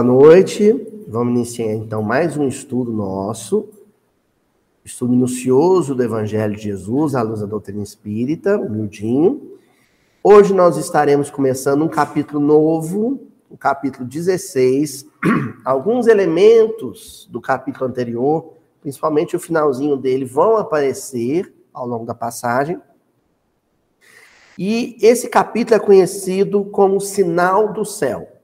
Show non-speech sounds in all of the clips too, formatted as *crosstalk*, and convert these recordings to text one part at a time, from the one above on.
Boa noite. Vamos iniciar então mais um estudo nosso, estudo minucioso do Evangelho de Jesus à luz da doutrina espírita, humildinho. Hoje nós estaremos começando um capítulo novo, o capítulo 16. *clears throat* Alguns elementos do capítulo anterior, principalmente o finalzinho dele, vão aparecer ao longo da passagem. E esse capítulo é conhecido como sinal do céu.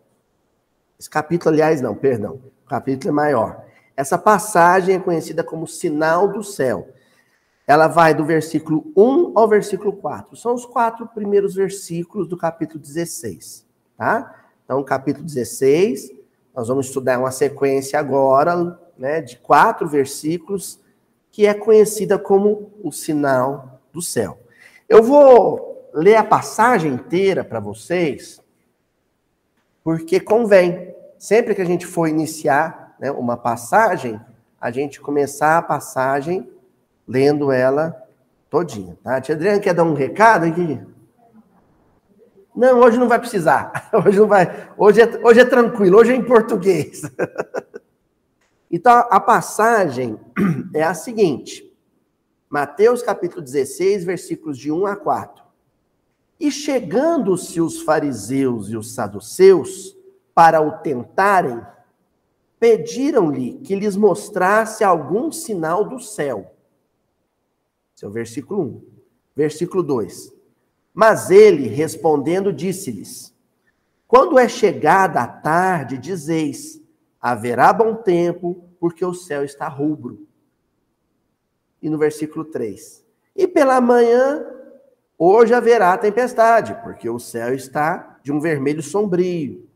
Esse capítulo, aliás, não, perdão, o capítulo é maior. Essa passagem é conhecida como sinal do céu. Ela vai do versículo 1 ao versículo 4. São os quatro primeiros versículos do capítulo 16, tá? Então, capítulo 16, nós vamos estudar uma sequência agora, né, de quatro versículos, que é conhecida como o sinal do céu. Eu vou ler a passagem inteira para vocês, porque convém. Sempre que a gente for iniciar né, uma passagem, a gente começar a passagem lendo ela todinha, tá? Tia Adriana quer dar um recado aqui? Não, hoje não vai precisar. *laughs* Hoje não vai. Hoje é, hoje é tranquilo, hoje é em português. *laughs* Então, a passagem *clears throat* é a seguinte: Mateus capítulo 16, versículos de 1 a 4. E chegando-se os fariseus e os saduceus para o tentarem, pediram-lhe que lhes mostrasse algum sinal do céu. Esse é o versículo 1. Versículo 2. Mas ele, respondendo, disse-lhes: Quando é chegada a tarde, dizeis: haverá bom tempo, porque o céu está rubro. E no versículo 3: E pela manhã, hoje haverá tempestade, porque o céu está de um vermelho sombrio.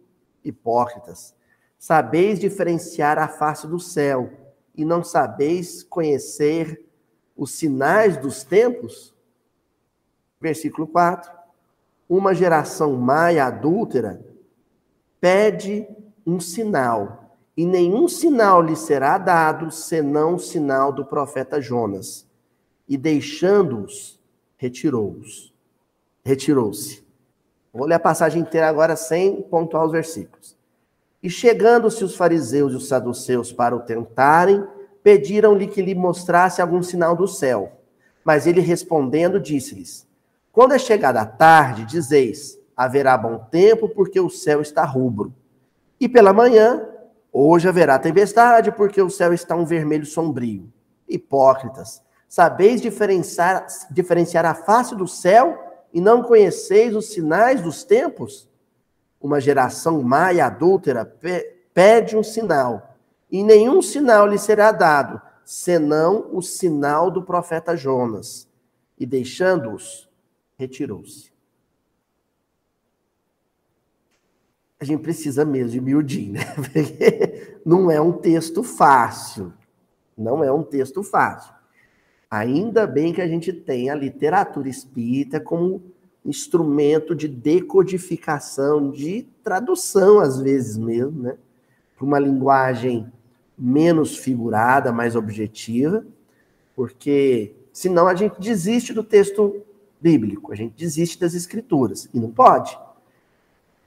Hipócritas, sabeis diferenciar a face do céu, e não sabeis conhecer os sinais dos tempos? Versículo 4. Uma geração má e adúltera pede um sinal, e nenhum sinal lhe será dado senão o sinal do profeta Jonas. E deixando-os, retirou-os. Retirou-se. Vou ler a passagem inteira agora sem pontuar os versículos. E chegando-se os fariseus e os saduceus para o tentarem, pediram-lhe que lhe mostrasse algum sinal do céu. Mas ele respondendo, disse-lhes: Quando é chegada a tarde, dizeis: haverá bom tempo, porque o céu está rubro. E pela manhã, hoje haverá tempestade, porque o céu está um vermelho sombrio. Hipócritas, sabeis diferenciar, diferenciar a face do céu e não conheceis os sinais dos tempos? Uma geração má e adúltera pede um sinal e nenhum sinal lhe será dado, senão o sinal do profeta Jonas. E deixando-os, retirou-se. A gente precisa mesmo de miudinho, né? *laughs* Porque não é um texto fácil. Não é um texto fácil. Ainda bem que a gente tem a literatura espírita como instrumento de decodificação, de tradução, às vezes mesmo, né? Para uma linguagem menos figurada, mais objetiva, porque senão a gente desiste do texto bíblico, a gente desiste das escrituras, e não pode.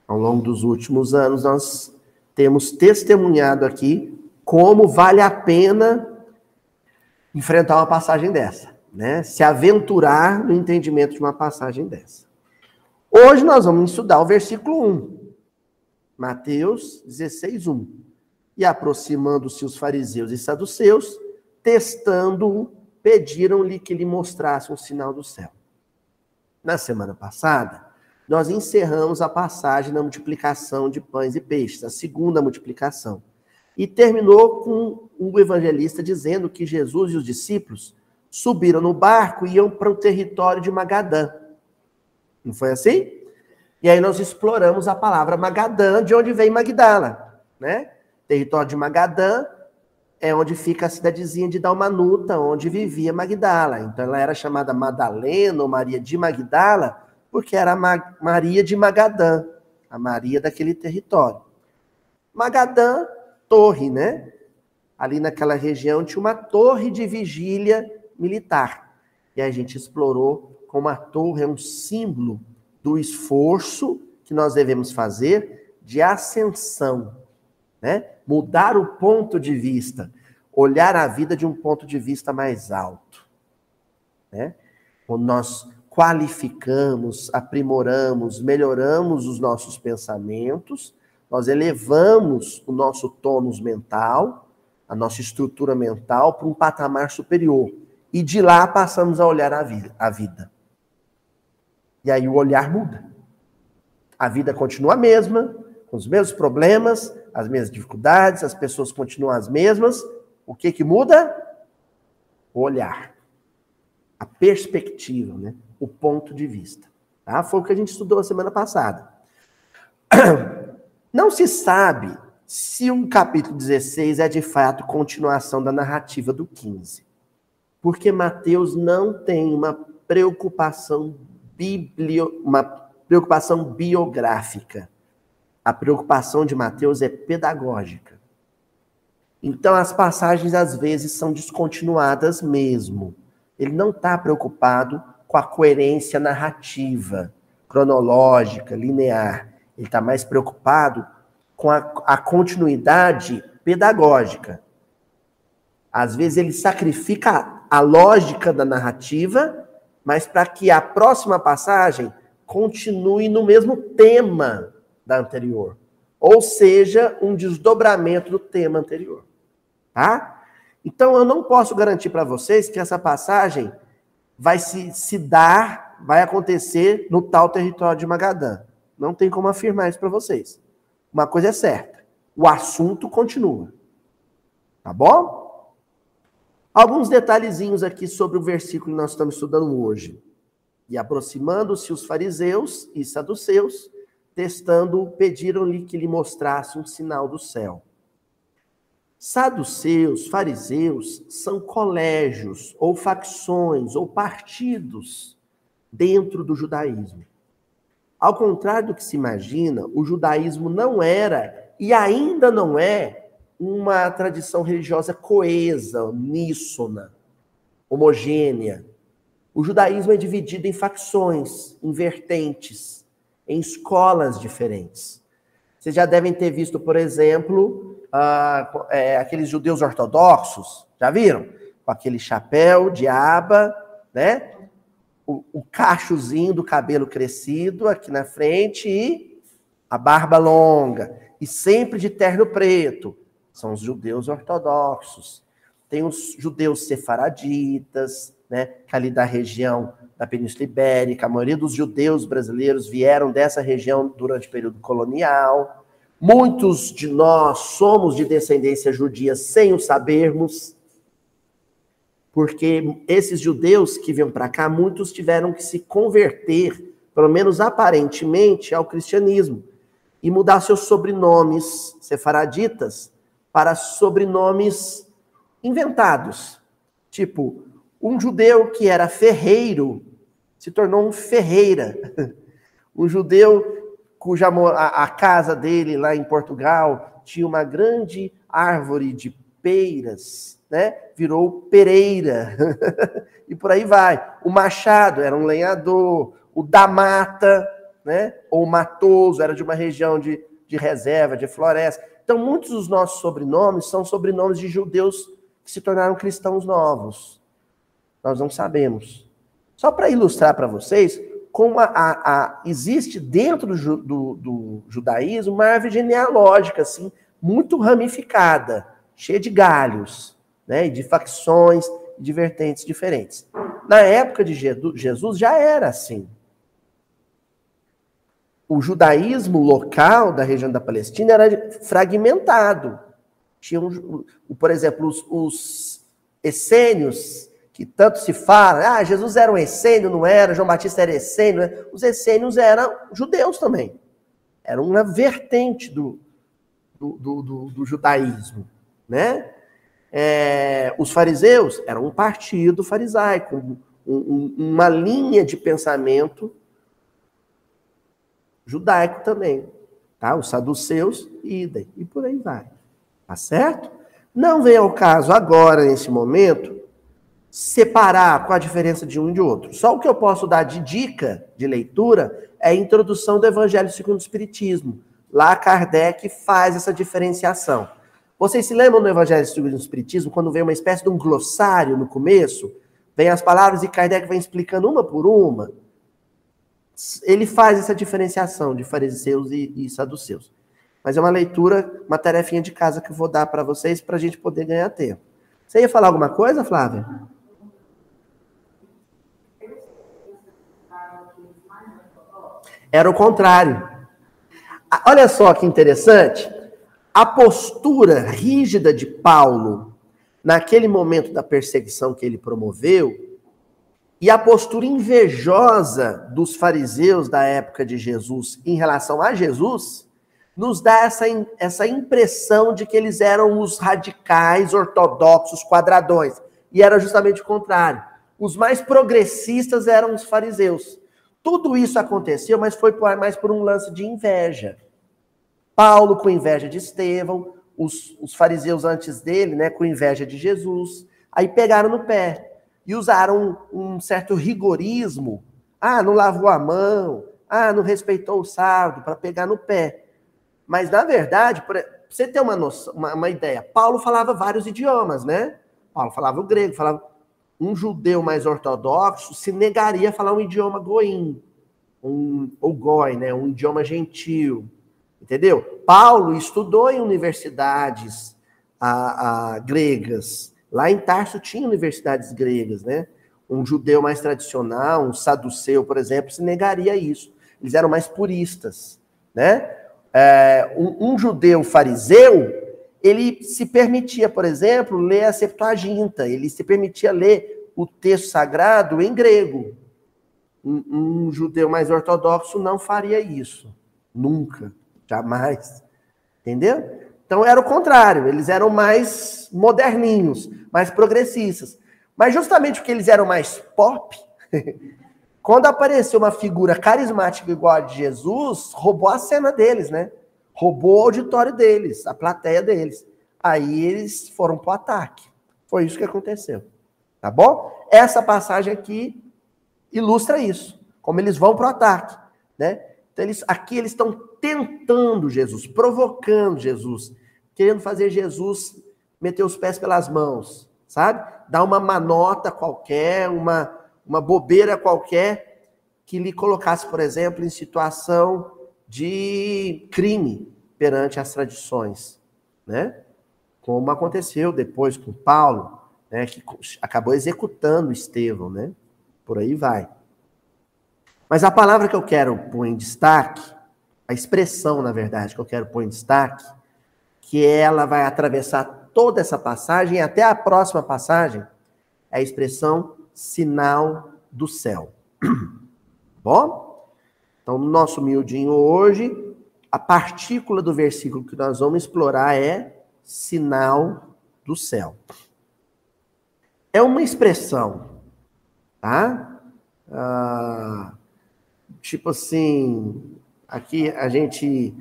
Ao longo dos últimos anos, nós temos testemunhado aqui como vale a pena enfrentar uma passagem dessa, né? Se aventurar no entendimento de uma passagem dessa. Hoje nós vamos estudar o versículo 1. Mateus 16, 1 e aproximando-se os fariseus e saduceus, testando-o, pediram-lhe que lhe mostrasse um sinal do céu. Na semana passada, nós encerramos a passagem da multiplicação de pães e peixes, a segunda multiplicação. E terminou com o evangelista dizendo que Jesus e os discípulos subiram no barco e iam para o território de Magadã. Não foi assim? E aí nós exploramos a palavra Magadã, de onde vem Magdala, né? Território de Magadã é onde fica a cidadezinha de Dalmanuta, onde vivia Magdala. Então ela era chamada Madalena ou Maria de Magdala, porque era Ma Maria de Magadã, a Maria daquele território. Magadã, torre, né? Ali naquela região tinha uma torre de vigília militar. E a gente explorou como a torre é um símbolo do esforço que nós devemos fazer de ascensão né? Mudar o ponto de vista, olhar a vida de um ponto de vista mais alto, né? Quando nós qualificamos, aprimoramos, melhoramos os nossos pensamentos, nós elevamos o nosso tônus mental, a nossa estrutura mental para um patamar superior. E de lá passamos a olhar a vida. A vida. E aí o olhar muda. A vida continua a mesma, com os mesmos problemas, as mesmas dificuldades, as pessoas continuam as mesmas. O que que muda? O olhar. A perspectiva, né? O ponto de vista. Tá? Foi o que a gente estudou a semana passada. *clears throat* Não se sabe se o capítulo 16 é de fato continuação da narrativa do 15. Porque Mateus não tem uma preocupação biblio, uma preocupação biográfica. A preocupação de Mateus é pedagógica. Então, as passagens às vezes são descontinuadas mesmo. Ele não está preocupado com a coerência narrativa, cronológica, linear. Ele está mais preocupado com a, a continuidade pedagógica. Às vezes ele sacrifica a lógica da narrativa mas para que a próxima passagem continue no mesmo tema da anterior, ou seja, um desdobramento do tema anterior, tá? Então eu não posso garantir para vocês que essa passagem vai se, se dar, vai acontecer no tal território de Magadã. Não tem como afirmar isso para vocês. Uma coisa é certa, o assunto continua. Tá bom? Alguns detalhezinhos aqui sobre o versículo que nós estamos estudando hoje. E aproximando-se os fariseus e saduceus, testando, pediram-lhe que lhe mostrasse um sinal do céu. Saduceus, fariseus, são colégios, ou facções, ou partidos dentro do judaísmo. Ao contrário do que se imagina, o judaísmo não era e ainda não é uma tradição religiosa coesa, uníssona, homogênea. O judaísmo é dividido em facções, em vertentes, em escolas diferentes. Vocês já devem ter visto, por exemplo, é, aqueles judeus ortodoxos, já viram? Com aquele chapéu de aba, né? O, o cachozinho do cabelo crescido aqui na frente e a barba longa. E sempre de terno preto são os judeus ortodoxos. Tem os judeus sefaraditas, né, que ali da região da Península Ibérica, a maioria dos judeus brasileiros vieram dessa região durante o período colonial. Muitos de nós somos de descendência judia sem o sabermos, porque esses judeus que vêm para cá, muitos tiveram que se converter, pelo menos aparentemente, ao cristianismo e mudar seus sobrenomes sefaraditas para sobrenomes inventados. Tipo, um judeu que era ferreiro se tornou um ferreira. *laughs* Um judeu cuja a, a casa dele lá em Portugal tinha uma grande árvore de peiras, né? Virou pereira. *laughs* e por aí vai. O Machado era um lenhador, o da mata, né? Ou matoso, era de uma região de, de reserva, de floresta. Então, muitos dos nossos sobrenomes são sobrenomes de judeus que se tornaram cristãos novos. Nós não sabemos. Só para ilustrar para vocês como a, a, a, existe dentro do, do, do, judaísmo uma árvore genealógica, assim, muito ramificada, cheia de galhos, né, de facções, de vertentes diferentes. Na época de Jesus já era assim o judaísmo local da região da Palestina era fragmentado. Tinha, um, por exemplo, os, os essênios, que tanto se fala, ah, Jesus era um essênio, não era, João Batista era essênio, né? os essênios eram judeus também. Era uma vertente do, do, do, do, do judaísmo, né? É, os fariseus eram um partido farisaico, um, um, uma linha de pensamento judaico também, tá? Os saduceus, idem, e por aí vai. Tá certo? Não vem ao caso agora, nesse momento, separar qual a diferença de um e de outro. Só o que eu posso dar de dica de leitura é a introdução do Evangelho segundo o Espiritismo, Lá Kardec faz essa diferenciação. Vocês se lembram no Evangelho segundo o Espiritismo, quando vem uma espécie de um glossário no começo? Vem as palavras e Kardec vem explicando uma por uma. Ele faz essa diferenciação de fariseus e, e saduceus. Mas é uma leitura, uma tarefinha de casa que eu vou dar para vocês para a gente poder ganhar tempo. Você ia falar alguma coisa, Flávia? Era o contrário. Olha só que interessante. A postura rígida de Paulo naquele momento da perseguição que ele promoveu e a postura invejosa dos fariseus da época de Jesus em relação a Jesus nos dá essa, essa impressão de que eles eram os radicais, ortodoxos, quadradões. E era justamente o contrário. Os mais progressistas eram os fariseus. Tudo isso aconteceu, mas foi mais por um lance de inveja. Paulo com inveja de Estevão, os, os fariseus antes dele, né, com inveja de Jesus. Aí pegaram no pé e usaram um, um certo rigorismo. Ah, não lavou a mão. Ah, não respeitou o sábado para pegar no pé. Mas, na verdade, para você ter uma, noção, uma, uma, ideia, Paulo falava vários idiomas, né? Paulo falava o grego, falava. Um judeu mais ortodoxo se negaria a falar um idioma goim, um, ou goi, né? Um idioma gentil. Entendeu? Paulo estudou em universidades a, a, gregas. Lá em Tarso tinha universidades gregas, né? Um judeu mais tradicional, um saduceu, por exemplo, se negaria a isso. Eles eram mais puristas, né? é, um, um, judeu fariseu, ele se permitia, por exemplo, ler a Septuaginta, ele se permitia ler o texto sagrado em grego. Um, um judeu mais ortodoxo não faria isso. Nunca, jamais. Entendeu? Então era o contrário, eles eram mais moderninhos, mais progressistas. Mas justamente porque eles eram mais pop, *laughs* Quando apareceu uma figura carismática igual a de Jesus, roubou a cena deles, né? Roubou o auditório deles, a plateia deles. Aí eles foram para o ataque. Foi isso que aconteceu. Tá bom? Essa passagem aqui ilustra isso. Como eles vão para o ataque. Né? Então, eles, aqui eles estão tentando Jesus, provocando Jesus, querendo fazer Jesus meter os pés pelas mãos, sabe? Dar uma manota qualquer, uma uma bobeira qualquer que lhe colocasse, por exemplo, em situação de crime perante as tradições, né? Como aconteceu depois com Paulo, né, que acabou executando Estevão, né? Por aí vai. Mas a palavra que eu quero pôr em destaque, a expressão, na verdade, que eu quero pôr em destaque, que ela vai atravessar toda essa passagem até a próxima passagem, é a expressão sinal do céu. *clears throat* Bom? Então, no nosso miudinho hoje, a partícula do versículo que nós vamos explorar é sinal do céu. É uma expressão, tá? Ah, tipo assim, aqui a gente,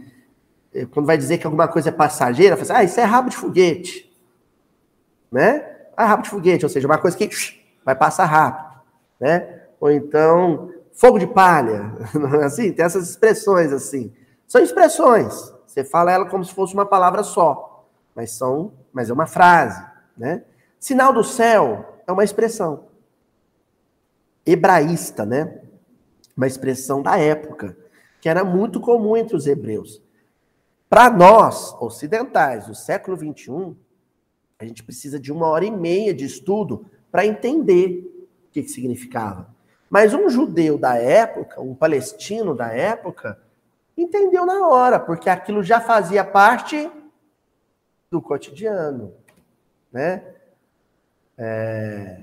eh, quando vai dizer que alguma coisa é passageira, fala assim, ah, isso é rabo de foguete, né? Ah, rabo de foguete, ou seja, uma coisa que vai passar rápido, né? Ou então, fogo de palha, *laughs* é assim, tem essas expressões assim. São expressões. Você fala ela como se fosse uma palavra só, mas são, mas é uma frase, né? Sinal do céu é uma expressão hebraísta, né? Uma expressão da época, que era muito comum entre os hebreus. Para nós, ocidentais, do século 21, a gente precisa de uma hora e meia de estudo para entender o que, que significava. Mas um judeu da época, um palestino da época, entendeu na hora, porque aquilo já fazia parte do cotidiano, né? É...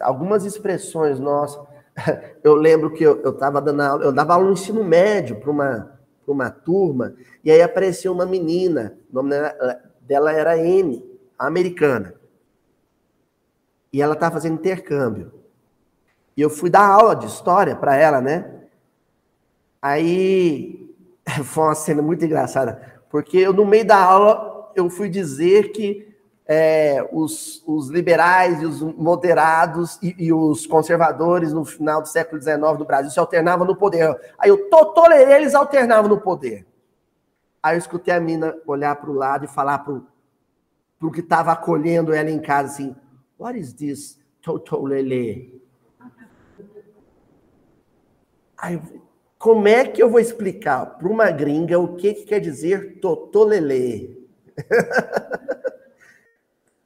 Algumas expressões nossas. *laughs* Eu lembro que eu estava dando aula, eu dava aula no ensino médio para uma, uma turma, e aí apareceu uma menina, o nome dela era N, americana e ela estava fazendo intercâmbio. E eu fui dar aula de história para ela, né? Aí *laughs* foi uma cena muito engraçada, porque eu, no meio da aula eu fui dizer que é, os, os, liberais e os moderados e, e, os conservadores no final do século XIX no Brasil se alternavam no poder. Aí o Totolerê, eles alternavam no poder. Aí eu escutei a mina olhar para o lado e falar para o que estava acolhendo ela em casa assim, what is this Totolele? Aí, como é que eu vou explicar para uma gringa o que, que quer dizer Totolele? *laughs*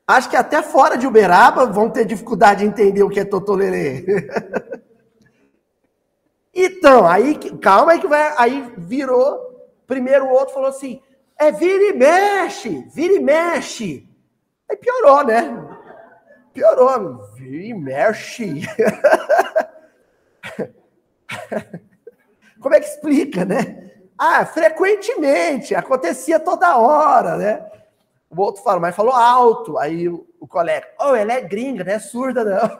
Acho que até fora de Uberaba vão ter dificuldade de entender o que é Totolele. *laughs* então, aí, calma aí que vai, aí virou Primeiro o outro falou assim: é vira e mexe, vira e mexe. Aí piorou, né? Piorou, vira e mexe. *laughs* Como é que explica, né? Ah, frequentemente, acontecia toda hora, né? O outro fala, mas falou alto. Aí o, o colega, oh, ela é gringa, não é surda, não.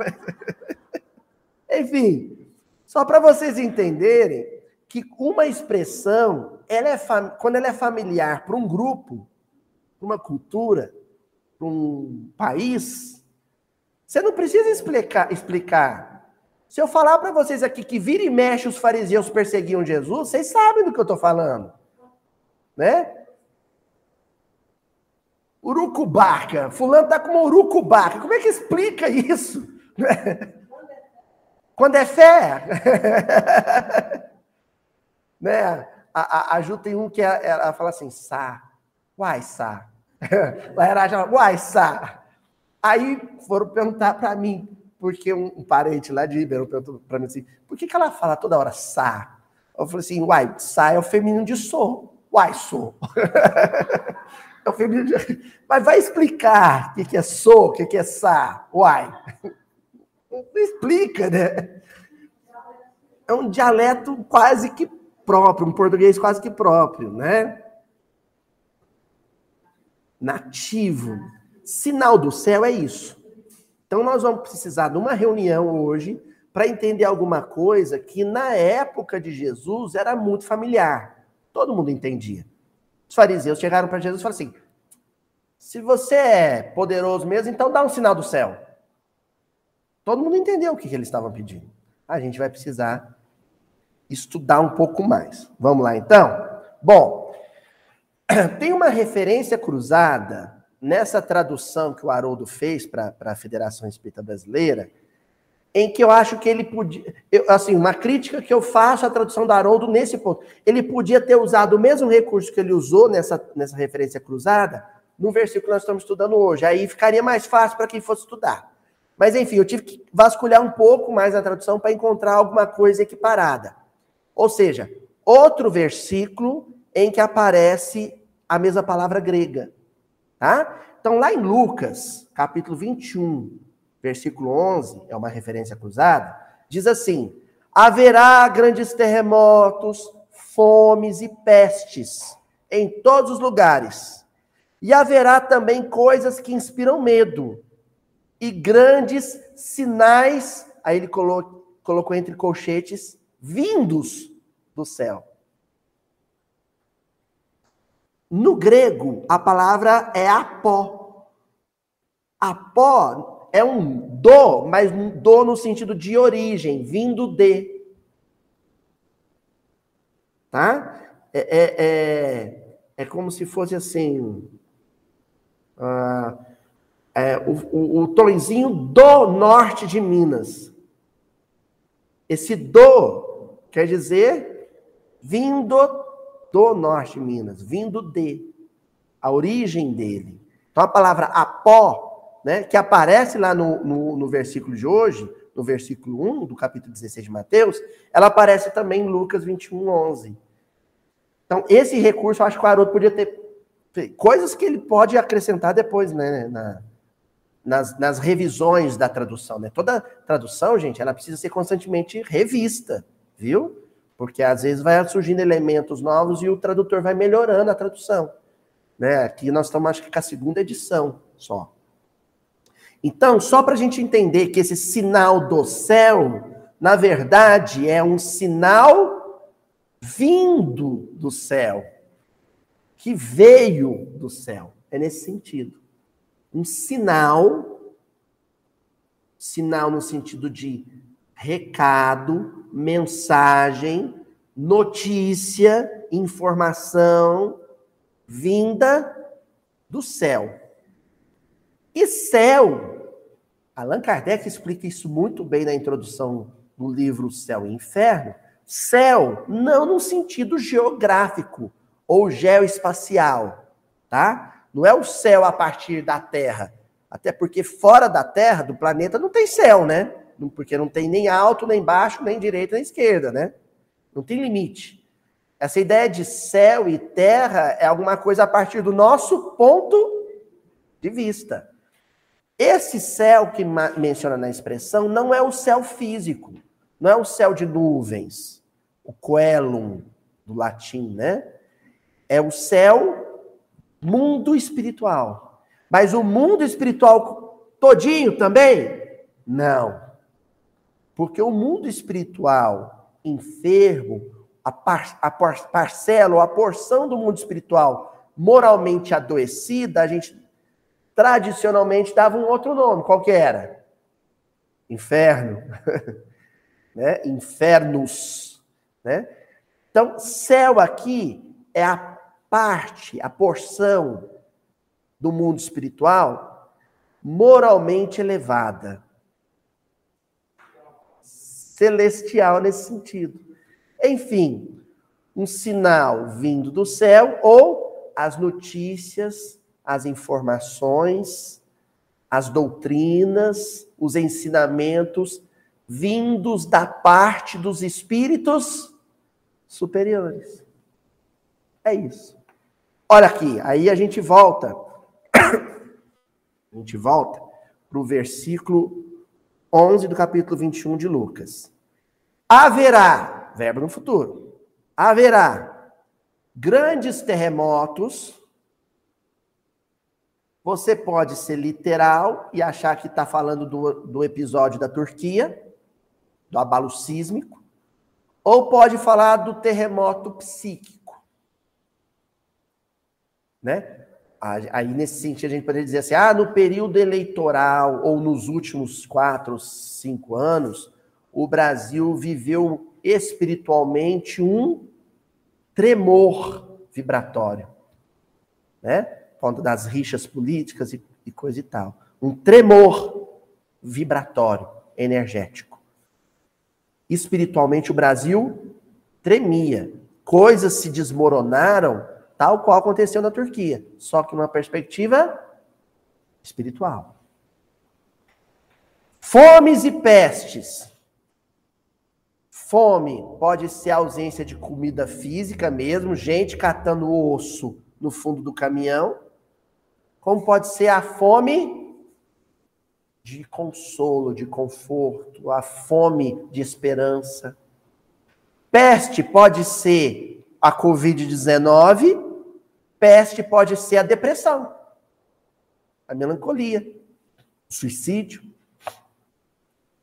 *laughs* Enfim, só para vocês entenderem que uma expressão, ela é quando ela é familiar para um grupo, para uma cultura, para um país, você não precisa explicar. explicar. Se eu falar para vocês aqui que vira e mexe os fariseus perseguiam Jesus, vocês sabem do que eu estou falando. Né? Urucubaca. Fulano tá com uma urucubaca. Como é que explica isso? *laughs* Quando é fé. *laughs* Né? A, a, a Ju tem um que ela, é, ela fala assim, Sá, uai, Sá. *laughs* Lá era já, uai, Sá. Aí foram perguntar para mim, porque um, um, parente lá de Ribeirão perguntou para mim assim, por que, que ela fala toda hora Sá? Eu falei assim, uai, Sá é o feminino de sou. Uai, sou. É o feminino de... *laughs* Mas vai explicar o que, é sou, o que, é Sá. Uai. Não *laughs* explica, né? É um dialeto quase que próprio, um português quase que próprio, né? Nativo. Sinal do céu é isso. Então nós vamos precisar de uma reunião hoje para entender alguma coisa que na época de Jesus era muito familiar. Todo mundo entendia. Os fariseus chegaram para Jesus e falaram assim: se você é poderoso mesmo, então dá um sinal do céu. Todo mundo entendeu o que, que eles estavam pedindo. A gente vai precisar estudar um pouco mais. Vamos lá então? Bom, *clears throat* tem uma referência cruzada nessa tradução que o Haroldo fez para a Federação Espírita Brasileira, em que eu acho que ele podia. Eu, assim, uma crítica que eu faço à tradução do Haroldo nesse ponto. Ele podia ter usado o mesmo recurso que ele usou nessa, nessa referência cruzada no versículo que nós estamos estudando hoje. Aí ficaria mais fácil para quem fosse estudar. Mas, enfim, eu tive que vasculhar um pouco mais a tradução para encontrar alguma coisa equiparada. Ou seja, outro versículo em que aparece a mesma palavra grega. Tá? Então, lá em Lucas, capítulo 21, versículo 11, é uma referência cruzada, diz assim: haverá grandes terremotos, fomes e pestes em todos os lugares. E haverá também coisas que inspiram medo, e grandes sinais, aí ele colocou, colocou entre colchetes, vindos do céu. No grego, a palavra é apó. Apó é um do, mas um do no sentido de origem, vindo de. Tá? É, é, é, é como se fosse assim. Uh, é, o, o, o do norte de Minas. Esse do Quer dizer, vindo do norte de Minas, vindo de, a origem dele. Então a palavra apó, né, que aparece lá no, no, no versículo de hoje, no versículo 1 do capítulo 16 de Mateus, ela aparece também em Lucas 21, 11. Então, esse recurso, eu acho que o Haroldo podia ter coisas que ele pode acrescentar depois, né, na, nas, nas revisões da tradução. Né? Toda tradução, gente, ela precisa ser constantemente revista viu? Porque às vezes vai surgindo elementos novos e o tradutor vai melhorando a tradução. Né? Aqui nós estamos, acho que, com a segunda edição só. Então, só para a gente entender que esse sinal do céu, na verdade, é um sinal vindo do céu, que veio do céu. É nesse sentido. um sinal, sinal no sentido de recado, mensagem, notícia, informação vinda do céu. E céu, Allan Kardec explica isso muito bem na introdução do livro Céu e Inferno. Céu, não no sentido geográfico ou geoespacial, tá? Não é o céu a partir da Terra. Até porque fora da Terra, do planeta, não tem céu, né? Porque não tem nem alto, nem baixo, nem direita, nem esquerda, né? Não tem limite. Essa ideia de céu e terra é alguma coisa a partir do nosso ponto de vista. Esse céu que menciona na expressão não é o céu físico, não é o céu de nuvens, o coelum do latim, né? É o céu mundo espiritual. Mas o mundo espiritual todinho também? Não. Porque o mundo espiritual enfermo, a, par, a par, parcela ou a porção do mundo espiritual moralmente adoecida, a gente tradicionalmente dava um outro nome. Qual que era? Inferno. *laughs* né? Infernos. Né? Então, céu aqui é a parte, a porção do mundo espiritual moralmente elevada. Celestial nesse sentido. Enfim, um sinal vindo do céu ou as notícias, as informações, as doutrinas, os ensinamentos vindos da parte dos espíritos superiores. É isso. Olha aqui, aí a gente volta. A gente volta para o versículo 11 do capítulo 21 de Lucas. Haverá verbo no futuro. Haverá grandes terremotos. Você pode ser literal e achar que está falando do, do episódio da Turquia, do abalo sísmico, ou pode falar do terremoto psíquico. Né? Aí, nesse sentido, a gente poderia dizer assim: ah, no período eleitoral ou nos últimos quatro, cinco anos, o Brasil viveu espiritualmente um tremor vibratório, né? Conta das rixas políticas e, e coisa e tal. Um tremor vibratório, energético. Espiritualmente, o Brasil tremia. Coisas se desmoronaram, tal qual aconteceu na Turquia, só que numa perspectiva espiritual. Fomes e pestes Fome pode ser ausência de comida física mesmo, gente catando osso no fundo do caminhão, como pode ser a fome de consolo, de conforto, a fome de esperança. Peste pode ser a Covid-19, peste pode ser a depressão, a melancolia, o suicídio.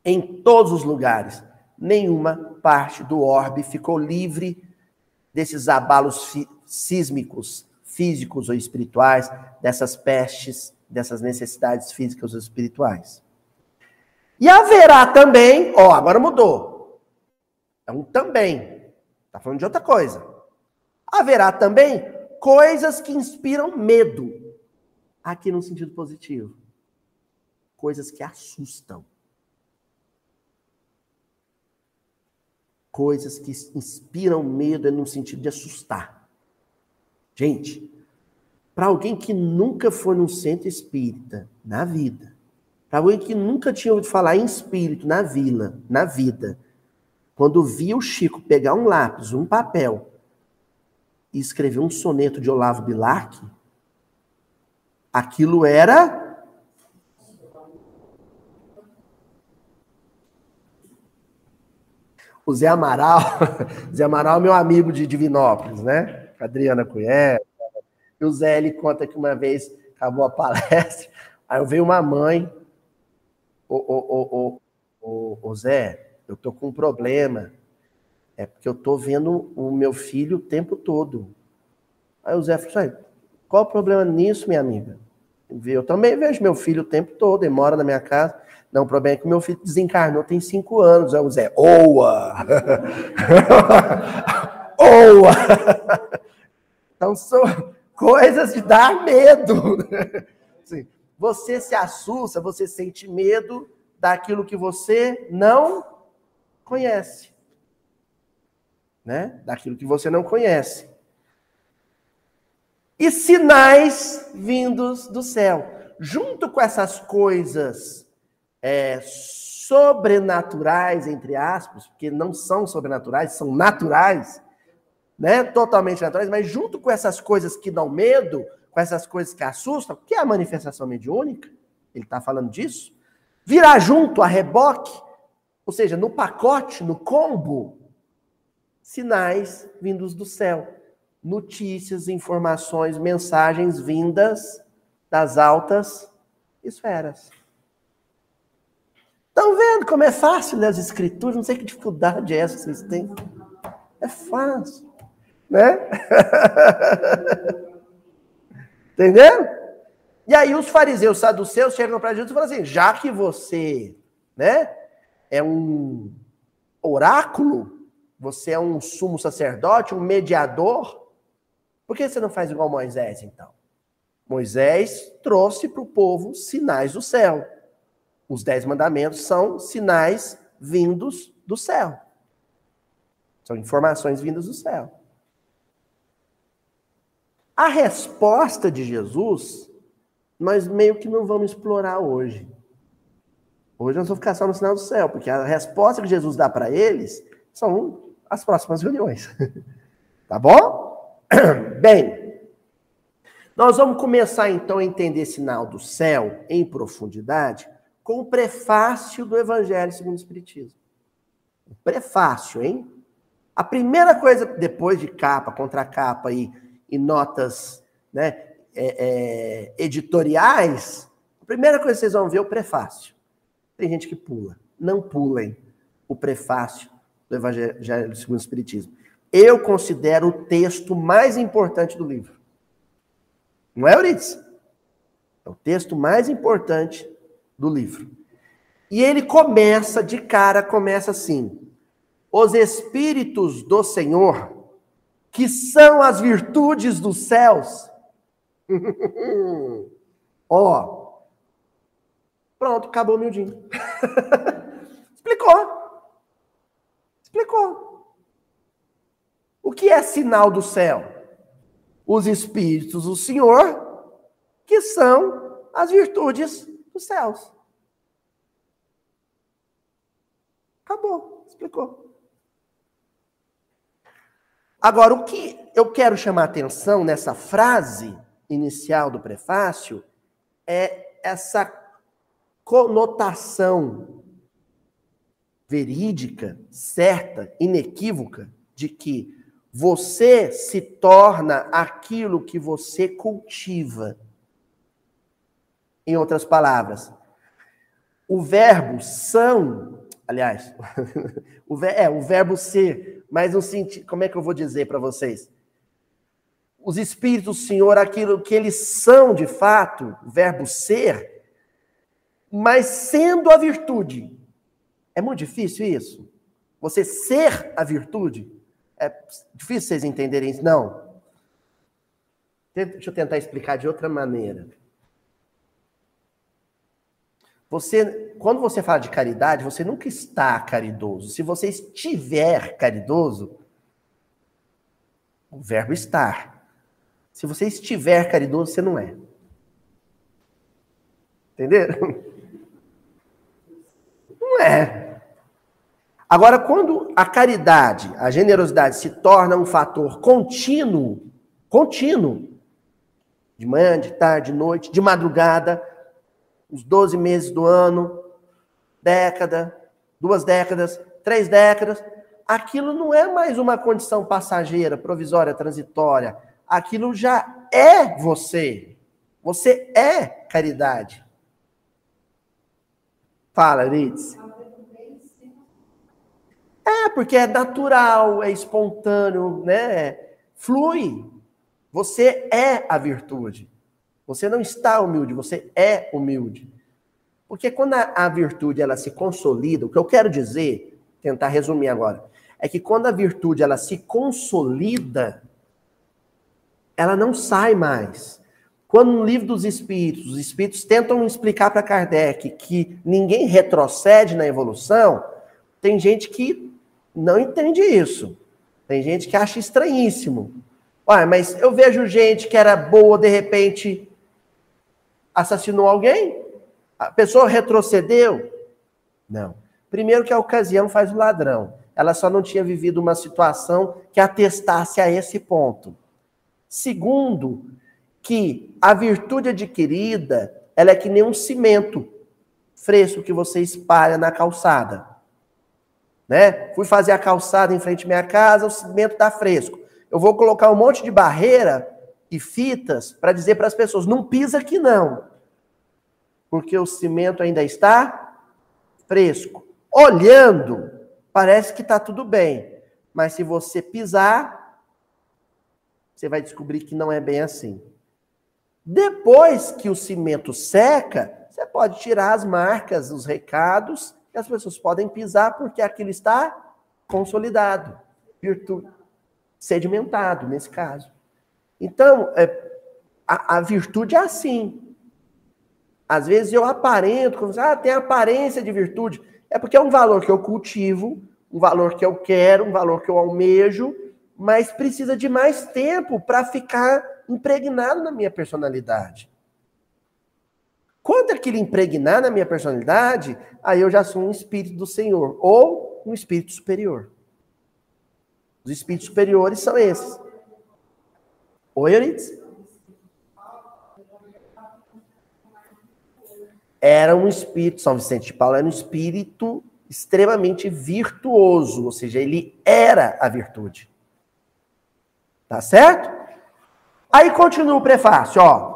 Em todos os lugares nenhuma parte do orbe ficou livre desses abalos sísmicos, físicos ou espirituais, dessas pestes, dessas necessidades físicas ou espirituais. E haverá também, ó, agora mudou. É um também. Está falando de outra coisa. Haverá também coisas que inspiram medo. Aqui no sentido positivo. Coisas que assustam. coisas que inspiram medo é no sentido de assustar. Gente, para alguém que nunca foi num centro espírita na vida, para alguém que nunca tinha ouvido falar em espírito na vila, na vida, quando via o Chico pegar um lápis, um papel e escrever um soneto de Olavo Bilac, aquilo era o Zé Amaral, *laughs* Zé Amaral é meu amigo de Divinópolis, né? Adriana Cunha. E o Zé, ele conta que uma vez acabou a palestra, *laughs* aí eu veio uma mãe, ô, ô, ô, ô Zé, eu tô com um problema, é porque eu tô vendo o meu filho o tempo todo. Aí o Zé falou assim, qual o problema nisso, minha amiga? Eu também vejo meu filho o tempo todo, ele mora na minha casa. Não, o problema é que meu filho desencarnou tem cinco anos. É o Zé, oa! *laughs* oa! *laughs* Então são *laughs* coisas de dar medo. *laughs* você se assusta, você sente medo daquilo que você não conhece. Né? Daquilo que você não conhece. E sinais vindos do céu. Junto com essas coisas é, sobrenaturais, entre aspas, porque não são sobrenaturais, são naturais, né? Totalmente naturais, mas junto com essas coisas que dão medo, com essas coisas que assustam, que é a manifestação mediúnica, ele está falando disso, virá junto a reboque, ou seja, no pacote, no combo, sinais vindos do céu, notícias, informações, mensagens vindas das altas esferas. Estão vendo como é fácil ler as escrituras? Não sei que dificuldade é essa que vocês têm. É fácil. Né? *laughs* Entendeu? E aí os fariseus saduceus chegam para Jesus e falam assim: já que você né, é um oráculo, você é um sumo sacerdote, um mediador, por que você não faz igual Moisés, então? Moisés trouxe para o povo sinais do céu. Os dez mandamentos são sinais vindos do céu. São informações vindas do céu. A resposta de Jesus, nós meio que não vamos explorar hoje. Hoje nós vamos ficar só no sinal do céu, porque a resposta que Jesus dá para eles são as próximas reuniões. *laughs* tá bom? *clears throat* Bem, nós vamos começar então a entender sinal do céu em profundidade com o prefácio do Evangelho segundo o Espiritismo. O prefácio, hein? A primeira coisa, depois de capa, contra capa e, e notas né, é, é, editoriais, a primeira coisa que vocês vão ver é o prefácio. Tem gente que pula. Não pulem o prefácio do Evangelho segundo o Espiritismo. Eu considero o texto mais importante do livro. Não é, Euridice? É o texto mais importante do livro. E ele começa, de cara, começa assim: Os Espíritos do Senhor, que são as virtudes dos céus. *laughs* Ó. oh. Pronto, acabou o miudinho. *laughs* Explicou. Explicou. O que é sinal do céu? Os Espíritos do Senhor, que são as virtudes dos céus. Acabou, explicou. Agora, o que eu quero chamar atenção nessa frase inicial do prefácio é essa conotação verídica, certa, inequívoca, de que você se torna aquilo que você cultiva. Em outras palavras, o verbo são, aliás, *laughs* o, ver, é, o verbo ser, mas no sentido, como é que eu vou dizer para vocês? Os espíritos do Senhor, aquilo que eles são de fato, o verbo ser, mas sendo a virtude. É muito difícil isso? Você ser a virtude? É difícil vocês entenderem isso? Não. Deixa eu tentar explicar de outra maneira. Você, quando você fala de caridade, você nunca está caridoso. Se você estiver caridoso, o verbo estar. Se você estiver caridoso, você não é. Entenderam? Não é. Agora, quando a caridade, a generosidade se torna um fator contínuo, contínuo, de manhã, de tarde, de noite, de madrugada, os 12 meses do ano, década, duas décadas, três décadas, aquilo não é mais uma condição passageira, provisória, transitória. Aquilo já é você. Você é caridade. Fala, Ritz. É, porque é natural, é espontâneo, né? Flui. Você é a virtude. Você não está humilde, você é humilde. Porque quando a, a virtude ela se consolida, o que eu quero dizer, tentar resumir agora, é que quando a virtude ela se consolida, ela não sai mais. Quando no livro dos Espíritos, os Espíritos tentam explicar para Kardec que ninguém retrocede na evolução, tem gente que não entende isso. Tem gente que acha estranhíssimo. Ué, mas eu vejo gente que era boa, de repente assassinou alguém? A pessoa retrocedeu? Não. Primeiro que a ocasião faz o ladrão. Ela só não tinha vivido uma situação que atestasse a esse ponto. Segundo, que a virtude adquirida, ela é que nem um cimento fresco que você espalha na calçada. Né? Fui fazer a calçada em frente à minha casa, o cimento está fresco. Eu vou colocar um monte de barreira e fitas para dizer para as pessoas: não pisa aqui não. Porque o cimento ainda está fresco. Olhando, parece que está tudo bem. Mas se você pisar, você vai descobrir que não é bem assim. Depois que o cimento seca, você pode tirar as marcas, os recados, e as pessoas podem pisar porque aquilo está consolidado, virtude, sedimentado, nesse caso. Então, é, a, a, virtude é assim. Às vezes eu aparento, como ah, tem aparência de virtude. É porque é um valor que eu cultivo, um valor que eu quero, um valor que eu almejo, mas precisa de mais tempo para ficar impregnado na minha personalidade. Quando aquilo impregnar na minha personalidade, aí eu já sou um espírito do Senhor, ou um espírito superior. Os espíritos superiores são esses. Oi, Euridice? Era um espírito, São Vicente de Paulo era um espírito extremamente virtuoso, ou seja, ele era a virtude. Tá certo? Aí continua o prefácio, ó.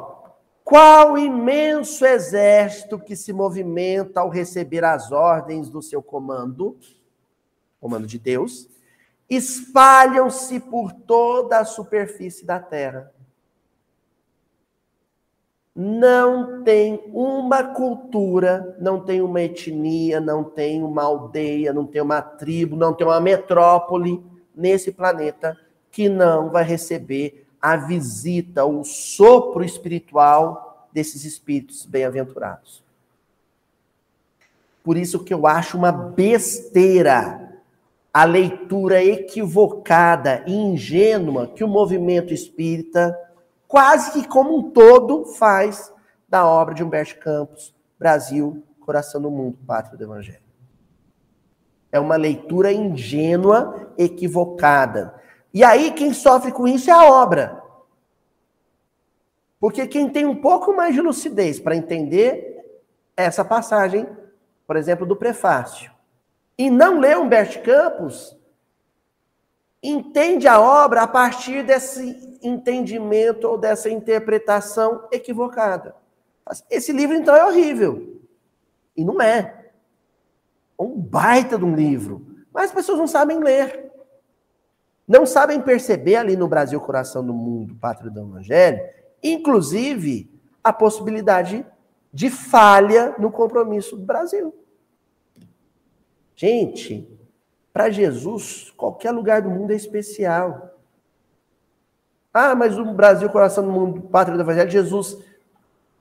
Qual imenso exército que se movimenta ao receber as ordens do seu comando, comando de Deus, espalham-se por toda a superfície da terra. Não tem uma cultura, não tem uma etnia, não tem uma aldeia, não tem uma tribo, não tem uma metrópole nesse planeta que não vai receber a visita, o sopro espiritual desses espíritos bem-aventurados. Por isso que eu acho uma besteira a leitura equivocada e ingênua que o movimento espírita, quase que como um todo, faz da obra de Humberto Campos, Brasil, Coração do Mundo, Pátria do Evangelho. É uma leitura ingênua, equivocada. E aí quem sofre com isso é a obra. Porque quem tem um pouco mais de lucidez para entender essa passagem, por exemplo, do prefácio, e não lê Humberto Campos, entende a obra a partir desse entendimento ou dessa interpretação equivocada. Esse livro, então, é horrível. E não é. É um baita de um livro. Mas as pessoas não sabem ler. Não sabem perceber ali no Brasil, coração do mundo, pátria do Evangelho, inclusive a possibilidade de falha no compromisso do Brasil. Gente, para Jesus, qualquer lugar do mundo é especial. Ah, mas o Brasil, coração do mundo, pátria do Evangelho, Jesus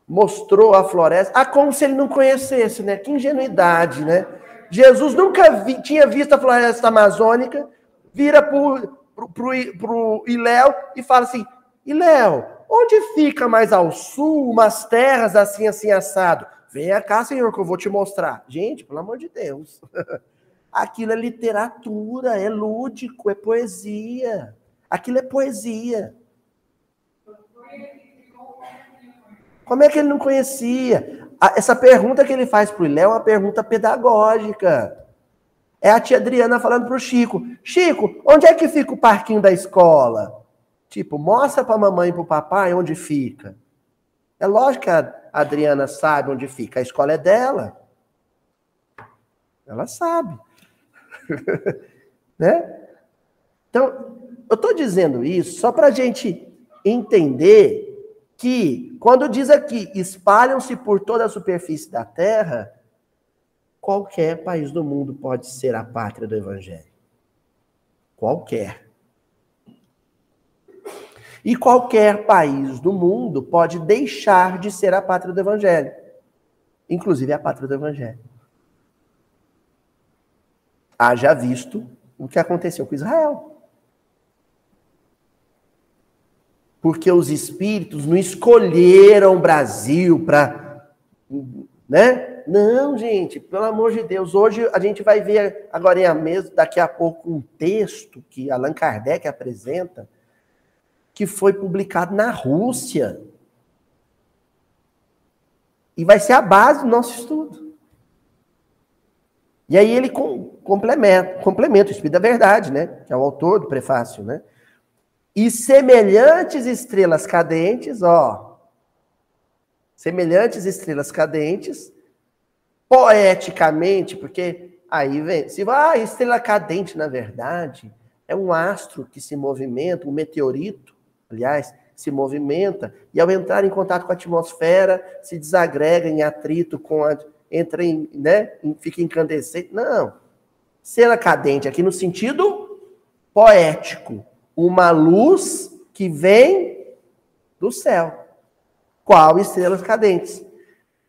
mostrou a floresta. Ah, como se ele não conhecesse, né? Que ingenuidade, né? Jesus nunca vi, tinha visto a floresta amazônica, vira para o Iléu e fala assim: Iléu, onde fica mais ao sul umas terras assim, assim, assado? Venha cá, Senhor, que eu vou te mostrar. Gente, pelo amor de Deus. *laughs* Aquilo é literatura, é lúdico, é poesia. Aquilo é poesia. Como é que ele não conhecia? Essa pergunta que ele faz para o Léo é uma pergunta pedagógica. É a tia Adriana falando para o Chico: Chico, onde é que fica o parquinho da escola? Tipo, mostra para a mamãe e para o papai onde fica. É lógico que a Adriana sabe onde fica, a escola é dela. Ela sabe. *laughs* né? Então, eu estou dizendo isso só para a gente entender que, quando diz aqui, espalham-se por toda a superfície da terra, qualquer país do mundo pode ser a pátria do evangelho. Qualquer. E qualquer país do mundo pode deixar de ser a pátria do evangelho. Inclusive a pátria do evangelho. Haja visto o que aconteceu com Israel. porque os espíritos não escolheram o Brasil para. Né? Não, gente, pelo amor de Deus. Hoje a gente vai ver, agora em a daqui a pouco, um texto que Allan Kardec apresenta, que foi publicado na Rússia. E vai ser a base do nosso estudo. E aí ele complementa, complementa o Espírito da Verdade, né? Que é o autor do prefácio, né? E semelhantes estrelas cadentes, ó. Semelhantes estrelas cadentes, poeticamente, porque aí vem, se ah, estrela cadente, na verdade, é um astro que se movimenta, um meteorito, aliás, se movimenta, e ao entrar em contato com a atmosfera, se desagrega em atrito com a. entra em. né? fica incandescente. Não. Estrela cadente, aqui no sentido poético uma luz que vem do céu. Qual estrelas cadentes?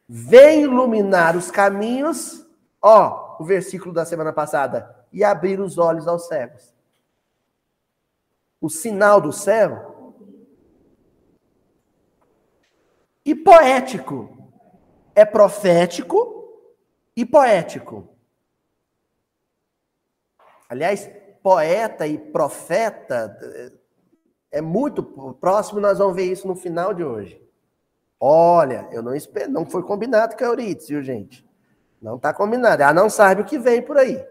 Vem iluminar os caminhos, ó, o versículo da semana passada, e abrir os olhos aos cegos. O sinal do céu. E poético. É profético e poético. Aliás, poeta e profeta é muito próximo, nós vamos ver isso no final de hoje. Olha, eu não espero, não foi combinado com a Euridice, viu, gente? Não está combinado. Ela não sabe o que vem por aí.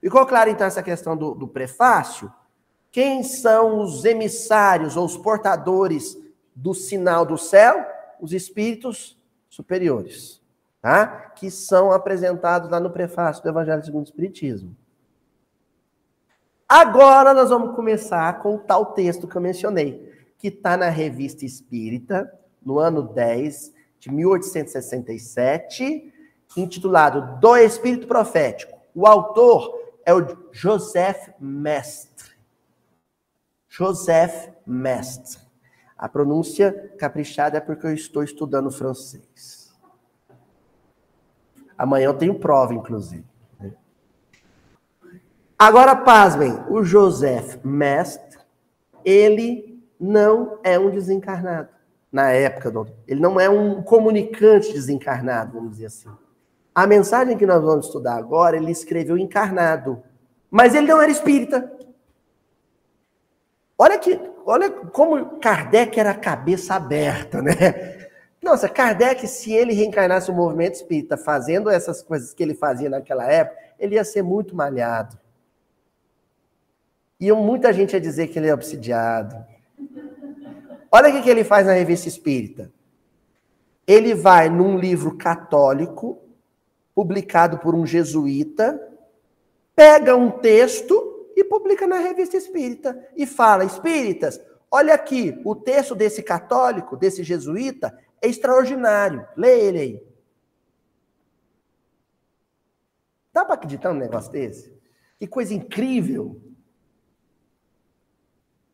Ficou claro, então, essa questão do, do prefácio? Quem são os emissários ou os portadores do sinal do céu? Os espíritos superiores, tá? Que são apresentados lá no prefácio do Evangelho segundo o Espiritismo. Agora nós vamos começar com o tal texto que eu mencionei, que está na Revista Espírita, no ano 10 de 1867, intitulado Do Espírito Profético. O autor é o Joseph Mestre. Joseph Mestre. A pronúncia caprichada é porque eu estou estudando francês. Amanhã eu tenho prova, inclusive. Agora, pasmem, o Joseph Mestre, ele não é um desencarnado. Na época, ele não é um comunicante desencarnado, vamos dizer assim. A mensagem que nós vamos estudar agora, ele escreveu encarnado. Mas ele não era espírita. Olha que, olha como Kardec era cabeça aberta, né? Nossa, Kardec, se ele reencarnasse o movimento espírita fazendo essas coisas que ele fazia naquela época, ele ia ser muito malhado. E muita gente ia dizer que ele é obsidiado. Olha o que ele faz na revista espírita. Ele vai num livro católico, publicado por um jesuíta, pega um texto e publica na revista espírita. E fala: Espíritas, olha aqui, o texto desse católico, desse jesuíta, é extraordinário. Lê ele aí. Dá para acreditar num negócio desse? Que coisa incrível.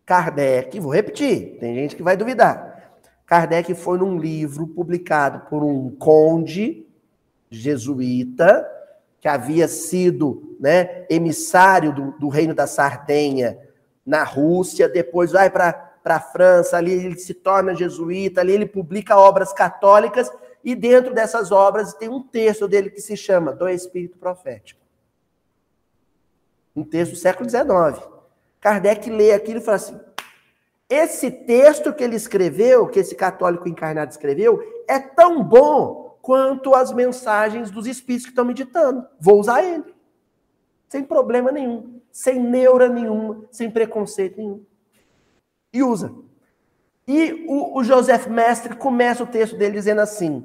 Kardec, vou repetir, tem gente que vai duvidar. Kardec foi num livro publicado por um conde jesuíta, que havia sido né, emissário do, do reino da Sardenha na Rússia, depois vai para a França, ali ele se torna jesuíta, ali ele publica obras católicas, e dentro dessas obras tem um texto dele que se chama Do Espírito Profético. Um texto do século XIX. Kardec lê aquilo e fala assim: esse texto que ele escreveu, que esse católico encarnado escreveu, é tão bom quanto as mensagens dos espíritos que estão meditando. Vou usar ele. Sem problema nenhum, sem neura nenhuma, sem preconceito nenhum. E usa. E o, o Joseph Mestre começa o texto dele dizendo assim: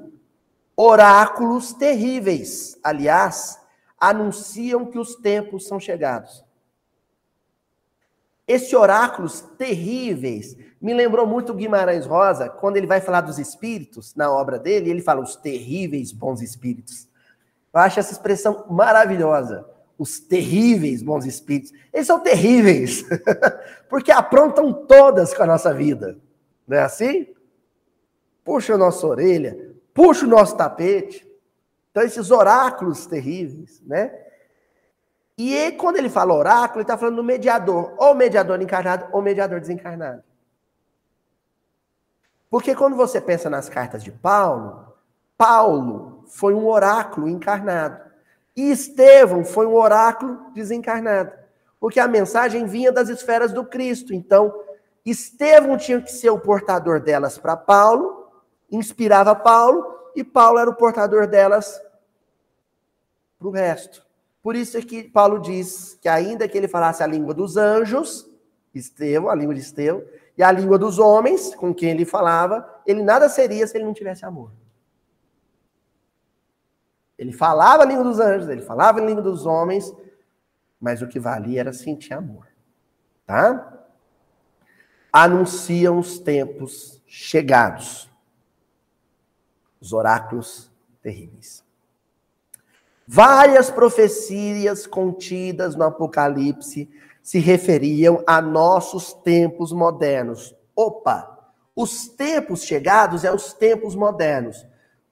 oráculos terríveis, aliás, anunciam que os tempos são chegados. Esse oráculos terríveis me lembrou muito Guimarães Rosa, quando ele vai falar dos espíritos na obra dele, ele fala os terríveis bons espíritos. Eu acho essa expressão maravilhosa. Os terríveis bons espíritos. Eles são terríveis, *laughs* porque aprontam todas com a nossa vida. Não é assim? Puxa a nossa orelha, puxa o nosso tapete. Então, esses oráculos terríveis, né? E aí, quando ele fala oráculo, ele está falando do mediador, ou mediador encarnado, ou mediador desencarnado. Porque quando você pensa nas cartas de Paulo, Paulo foi um oráculo encarnado. E Estevão foi um oráculo desencarnado. Porque a mensagem vinha das esferas do Cristo. Então, Estevão tinha que ser o portador delas para Paulo, inspirava Paulo, e Paulo era o portador delas para o resto. Por isso é que Paulo diz que ainda que ele falasse a língua dos anjos, Estevão, a língua de Estevão, e a língua dos homens, com quem ele falava, ele nada seria se ele não tivesse amor. Ele falava a língua dos anjos, ele falava a língua dos homens, mas o que valia era sentir amor. Tá? Anunciam os tempos chegados. Os oráculos terríveis. Várias profecias contidas no Apocalipse se referiam a nossos tempos modernos. Opa! Os tempos chegados é os tempos modernos.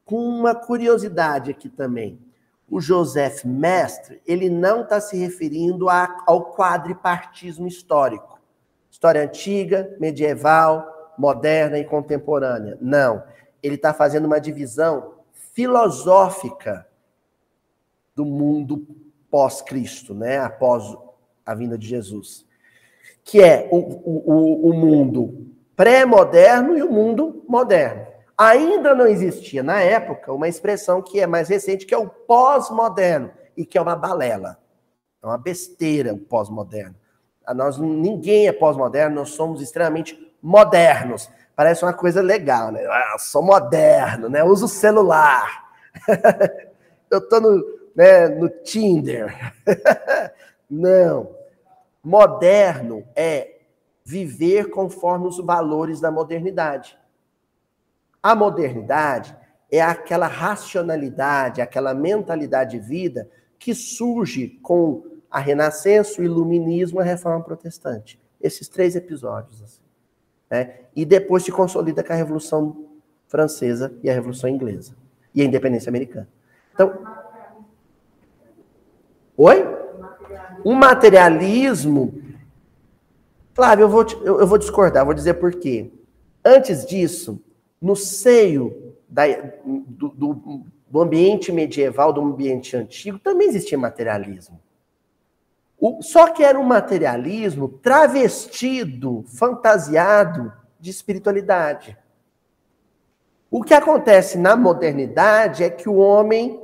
Com uma curiosidade aqui também. O Joseph Mestre, ele não está se referindo a, ao quadripartismo histórico. História antiga, medieval, moderna e contemporânea. Não. Ele está fazendo uma divisão filosófica do mundo pós-Cristo, né? após a vinda de Jesus. Que é o, o, o mundo pré-moderno e o mundo moderno. Ainda não existia na época uma expressão que é mais recente, que é o pós-moderno, e que é uma balela. É uma besteira o pós-moderno. Nós, ninguém é pós-moderno, nós somos extremamente modernos. Parece uma coisa legal, né? Ah, sou moderno, né? Uso celular. *laughs* Eu tô no, né, no Tinder. *laughs* Não. Moderno é viver conforme os valores da modernidade. A modernidade é aquela racionalidade, aquela mentalidade de vida que surge com a Renascença, o Iluminismo e a Reforma Protestante. Esses três episódios. Assim, né? E depois se consolida com a Revolução Francesa e a Revolução Inglesa. E a Independência Americana. Então, Oi? Um materialismo. Flávio, eu vou, eu, eu vou discordar, vou dizer por quê. Antes disso, no seio da, do, do, do, ambiente medieval, do ambiente antigo, também existia materialismo. O, só que era um materialismo travestido, fantasiado de espiritualidade. O que acontece na modernidade é que o homem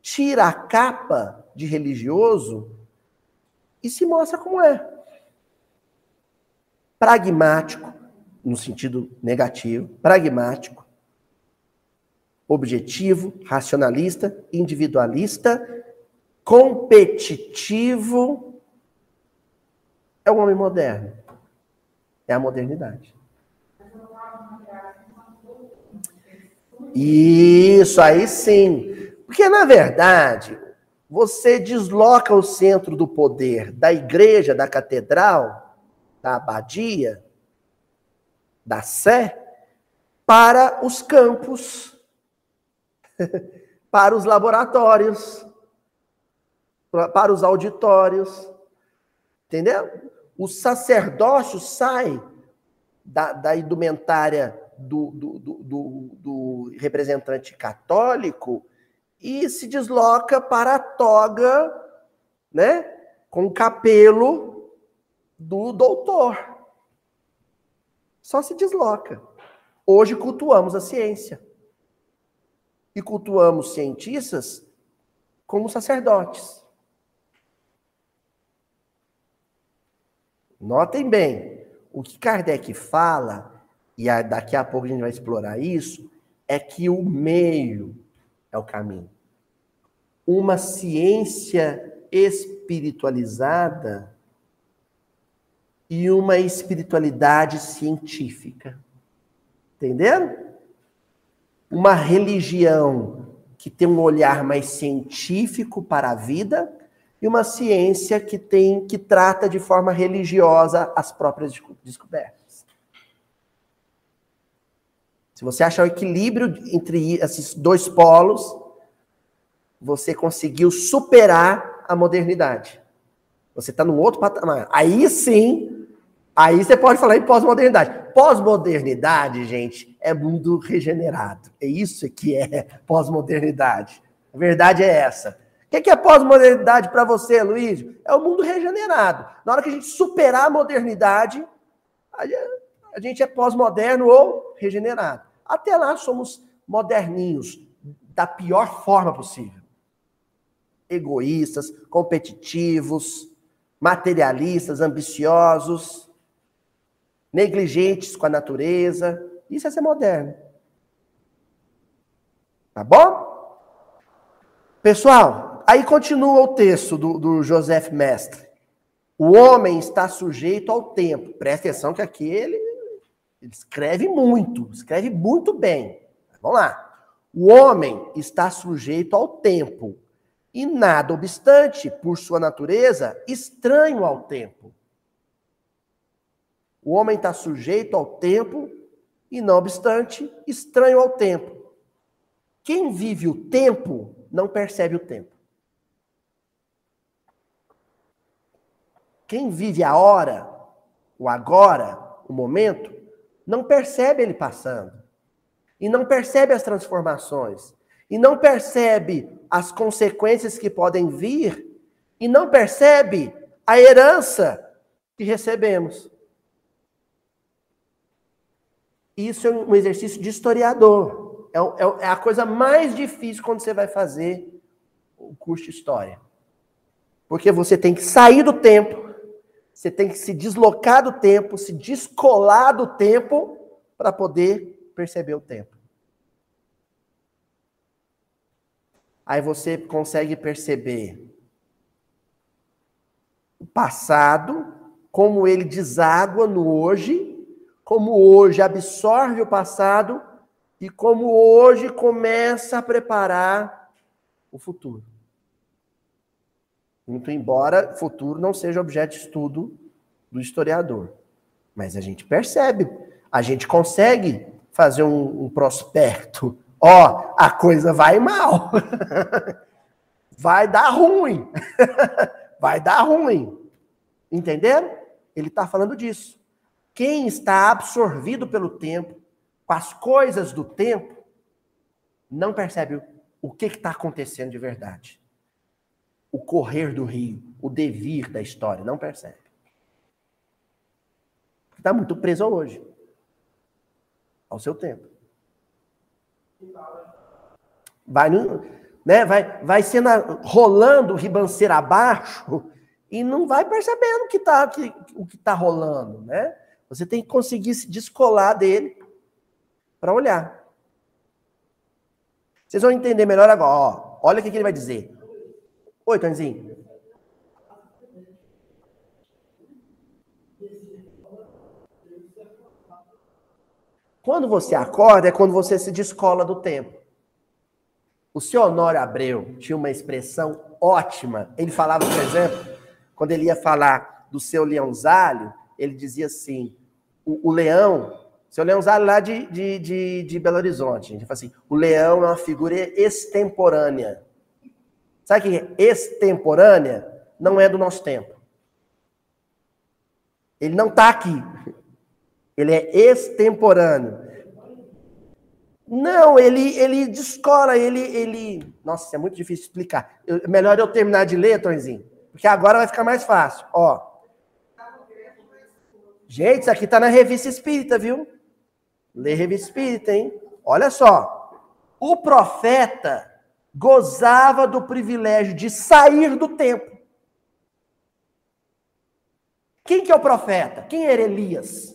tira a capa de religioso e se mostra como é. Pragmático, no sentido negativo, pragmático, objetivo, racionalista, individualista, competitivo. É o homem moderno. É a modernidade. Isso, aí sim. Porque, na verdade, você desloca o centro do poder da igreja, da catedral, da abadia, da sé, para os campos, *laughs* para os laboratórios, para os auditórios. Entendeu? O sacerdócio sai da, da indumentária do, do, do, do representante católico e se desloca para a toga, né, com o capelo do doutor. Só se desloca. Hoje cultuamos a ciência. E cultuamos cientistas como sacerdotes. Notem bem, o que Kardec fala, e daqui a pouco a gente vai explorar isso, é que o meio é o caminho. Uma ciência espiritualizada e uma espiritualidade científica. Entenderam? Uma religião que tem um olhar mais científico para a vida e uma ciência que tem que trata de forma religiosa as próprias descobertas. Se você achar o equilíbrio entre esses dois polos, você conseguiu superar a modernidade. Você está num outro patamar. Aí sim, aí você pode falar em pós-modernidade. Pós-modernidade, gente, é mundo regenerado. É isso que é pós-modernidade. A verdade é essa. O que é pós-modernidade para você, Luiz? É o mundo regenerado. Na hora que a gente superar a modernidade, gente é pós-moderno ou regenerado. Até lá somos moderninhos, da pior forma possível. Egoístas, competitivos, materialistas, ambiciosos, negligentes com a natureza. Isso é ser moderno. Tá bom? Pessoal, aí continua o texto do, do Joseph Mestre. O homem está sujeito ao tempo. Presta atenção que aqui ele, ele escreve muito, escreve muito bem. Vamos lá. O homem está sujeito ao tempo, e nada obstante, por sua natureza, estranho ao tempo. O homem está sujeito ao tempo, e não obstante, estranho ao tempo. Quem vive o tempo não percebe o tempo. Quem vive a hora, o agora, o momento, não percebe ele passando. E não percebe as transformações. E não percebe as consequências que podem vir. E não percebe a herança que recebemos. Isso é um exercício de historiador. É, é, é a coisa mais difícil quando você vai fazer o curso de história. Porque você tem que sair do tempo você tem que se deslocar do tempo, se descolar do tempo para poder perceber o tempo. Aí você consegue perceber o passado, como ele deságua no hoje, como hoje absorve o passado e como hoje começa a preparar o futuro. Muito embora futuro não seja objeto de estudo do historiador. Mas a gente percebe, a gente consegue fazer um, um prospecto. Ó, a coisa vai mal. *laughs* vai dar ruim. *laughs* vai dar ruim. Entenderam? Ele está falando disso. Quem está absorvido pelo tempo, com as coisas do tempo, não percebe o que está acontecendo de verdade o correr do rio, o devir da história, não percebe. Está muito preso hoje, ao seu tempo. Vai, né, vai, vai sendo rolando o ribanceiro abaixo e não vai percebendo que está que, o que tá rolando, né? Você tem que conseguir se descolar dele para olhar. Vocês vão entender melhor agora. Ó, olha o que, que ele vai dizer. Oi, Tonzinho. Quando você acorda é quando você se descola do tempo. O senhor Honório Abreu tinha uma expressão ótima. Ele falava, por exemplo, quando ele ia falar do seu leãozalho, ele dizia assim: o, o leão, seu leãozalho lá de, de, de, de Belo Horizonte, gente fala assim: o leão é uma figura extemporânea. Sabe o que é extemporânea? Não é do nosso tempo. Ele não está aqui. Ele é extemporâneo. Não, ele, ele descola, ele, ele. Nossa, é muito difícil explicar. Eu, melhor eu terminar de ler, Tonzinho, porque agora vai ficar mais fácil. Ó. Gente, isso aqui está na revista espírita, viu? Lê revista espírita, hein? Olha só. O profeta gozava do privilégio de sair do tempo. Quem que é o profeta? Quem era Elias?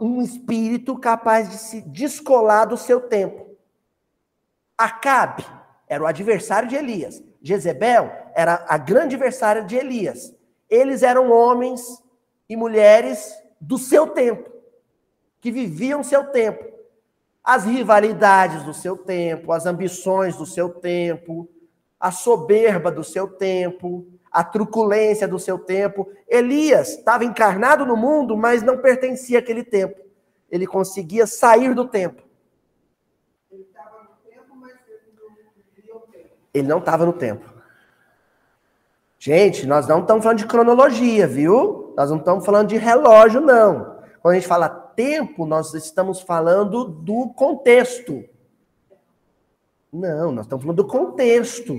Um espírito capaz de se descolar do seu tempo. Acabe era o adversário de Elias. Jezebel era a grande adversária de Elias. Eles eram homens e mulheres do seu tempo, que viviam seu tempo. As rivalidades do seu tempo, as ambições do seu tempo, a soberba do seu tempo, a truculência do seu tempo. Elias estava encarnado no mundo, mas não pertencia àquele tempo. Ele conseguia sair do tempo. Ele não estava no tempo. Gente, nós não estamos falando de cronologia, viu? Nós não estamos falando de relógio, não. Quando a gente fala tempo, nós estamos falando do contexto. Não, nós estamos falando do contexto.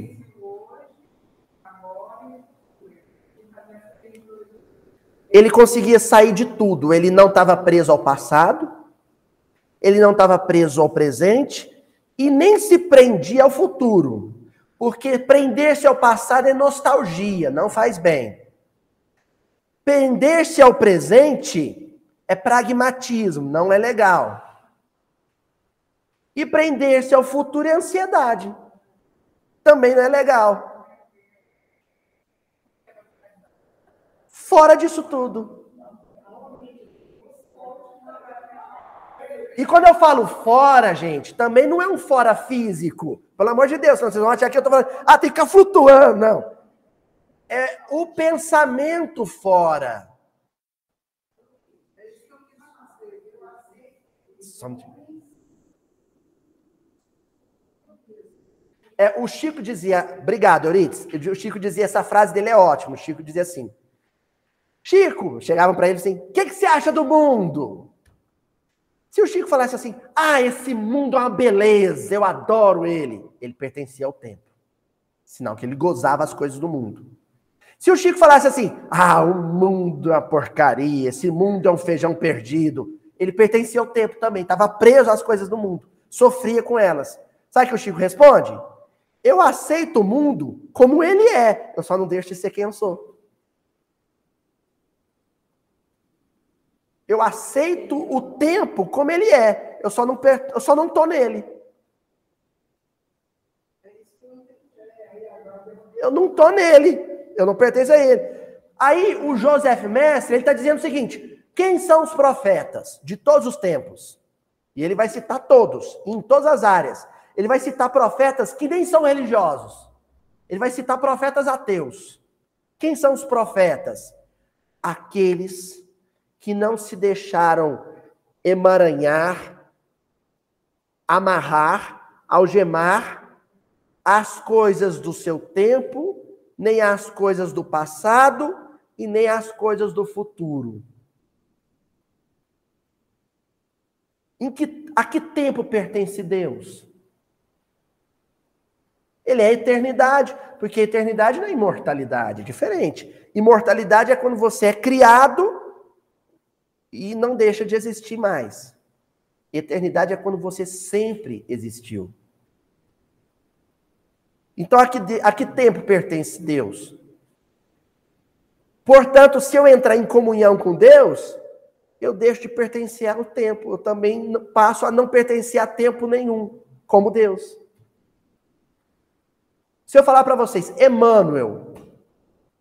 Ele conseguia sair de tudo. Ele não estava preso ao passado, ele não estava preso ao presente e nem se prendia ao futuro. Porque prender-se ao passado é nostalgia, não faz bem. Prender-se ao presente é pragmatismo, não é legal. E prender-se ao futuro é ansiedade. Também não é legal. Fora disso tudo. E quando eu falo fora, gente, também não é um fora físico. Pelo amor de Deus, vocês vão achar que eu estou falando, ah, tem que ficar flutuando. Não. É o pensamento fora. É, o Chico dizia, obrigado, Euridice. O Chico dizia, essa frase dele é ótima. O Chico dizia assim: Chico, chegavam para ele assim: o que, que você acha do mundo? Se o Chico falasse assim, ah, esse mundo é uma beleza, eu adoro ele, ele pertencia ao tempo. Sinal que ele gozava as coisas do mundo. Se o Chico falasse assim, ah, o mundo é uma porcaria, esse mundo é um feijão perdido, ele pertencia ao tempo também, estava preso às coisas do mundo, sofria com elas. Sabe o que o Chico responde? Eu aceito o mundo como ele é, eu só não deixo de ser quem eu sou. Eu aceito o tempo como ele é. Eu só não eu só não tô nele. Eu não tô nele. Eu não pertenço a ele. Aí o Joseph Mestre, ele está dizendo o seguinte: quem são os profetas de todos os tempos? E ele vai citar todos, em todas as áreas. Ele vai citar profetas que nem são religiosos. Ele vai citar profetas ateus. Quem são os profetas? Aqueles que não se deixaram emaranhar, amarrar, algemar as coisas do seu tempo, nem as coisas do passado e nem as coisas do futuro. Em que, a que tempo pertence Deus? Ele é a eternidade, porque a eternidade não é imortalidade, é diferente. Imortalidade é quando você é criado e não deixa de existir mais. Eternidade é quando você sempre existiu. Então, a que, a que tempo pertence Deus? Portanto, se eu entrar em comunhão com Deus, eu deixo de pertencer ao tempo. Eu também passo a não pertencer a tempo nenhum, como Deus. Se eu falar para vocês, Emmanuel,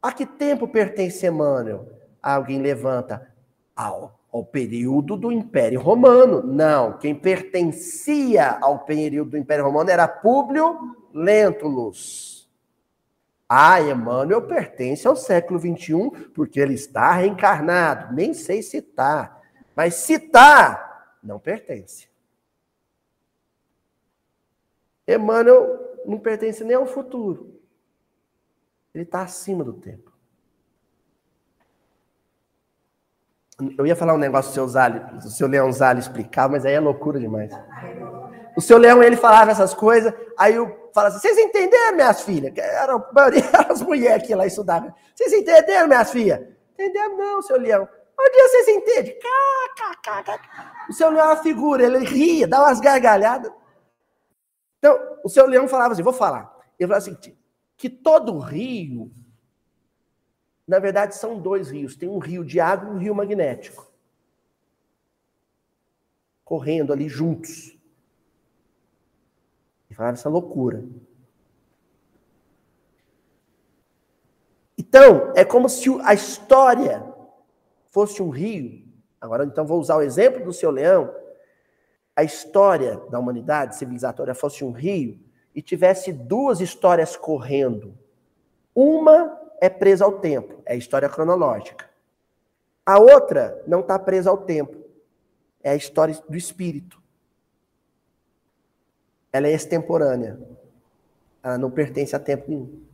a que tempo pertence Emmanuel? Alguém levanta ao ao período do Império Romano. Não, quem pertencia ao período do Império Romano era Públio Lentulus. Ah, Emmanuel pertence ao século XXI, porque ele está reencarnado. Nem sei citar, mas citar não pertence. Emmanuel não pertence nem ao futuro. Ele está acima do tempo. Eu ia falar um negócio do seu Zali, do seu Leão Zali explicar, mas aí é loucura demais. O seu Leão, ele falava essas coisas, aí eu falava assim, vocês entenderam, minhas filhas? Eram, a maioria *laughs* eram as mulheres que lá estudavam. Vocês entenderam, minhas filhas? Entendemos não, seu Leão. Um dia vocês entendem? O seu Leão é uma figura, ele ria, dá umas gargalhadas. Então, o seu Leão falava assim, vou falar. Ele falava assim, que todo rio na verdade, são dois rios. Tem um rio de água e um rio magnético. Correndo ali juntos. E falava essa loucura. Então, é como se a história fosse um rio. Agora, então, vou usar o exemplo do seu leão. A história da humanidade civilizatória fosse um rio e tivesse duas histórias correndo. Uma é presa ao tempo, é a história cronológica. A outra não está presa ao tempo, é a história do espírito. Ela é extemporânea. Ela não pertence a tempo nenhum.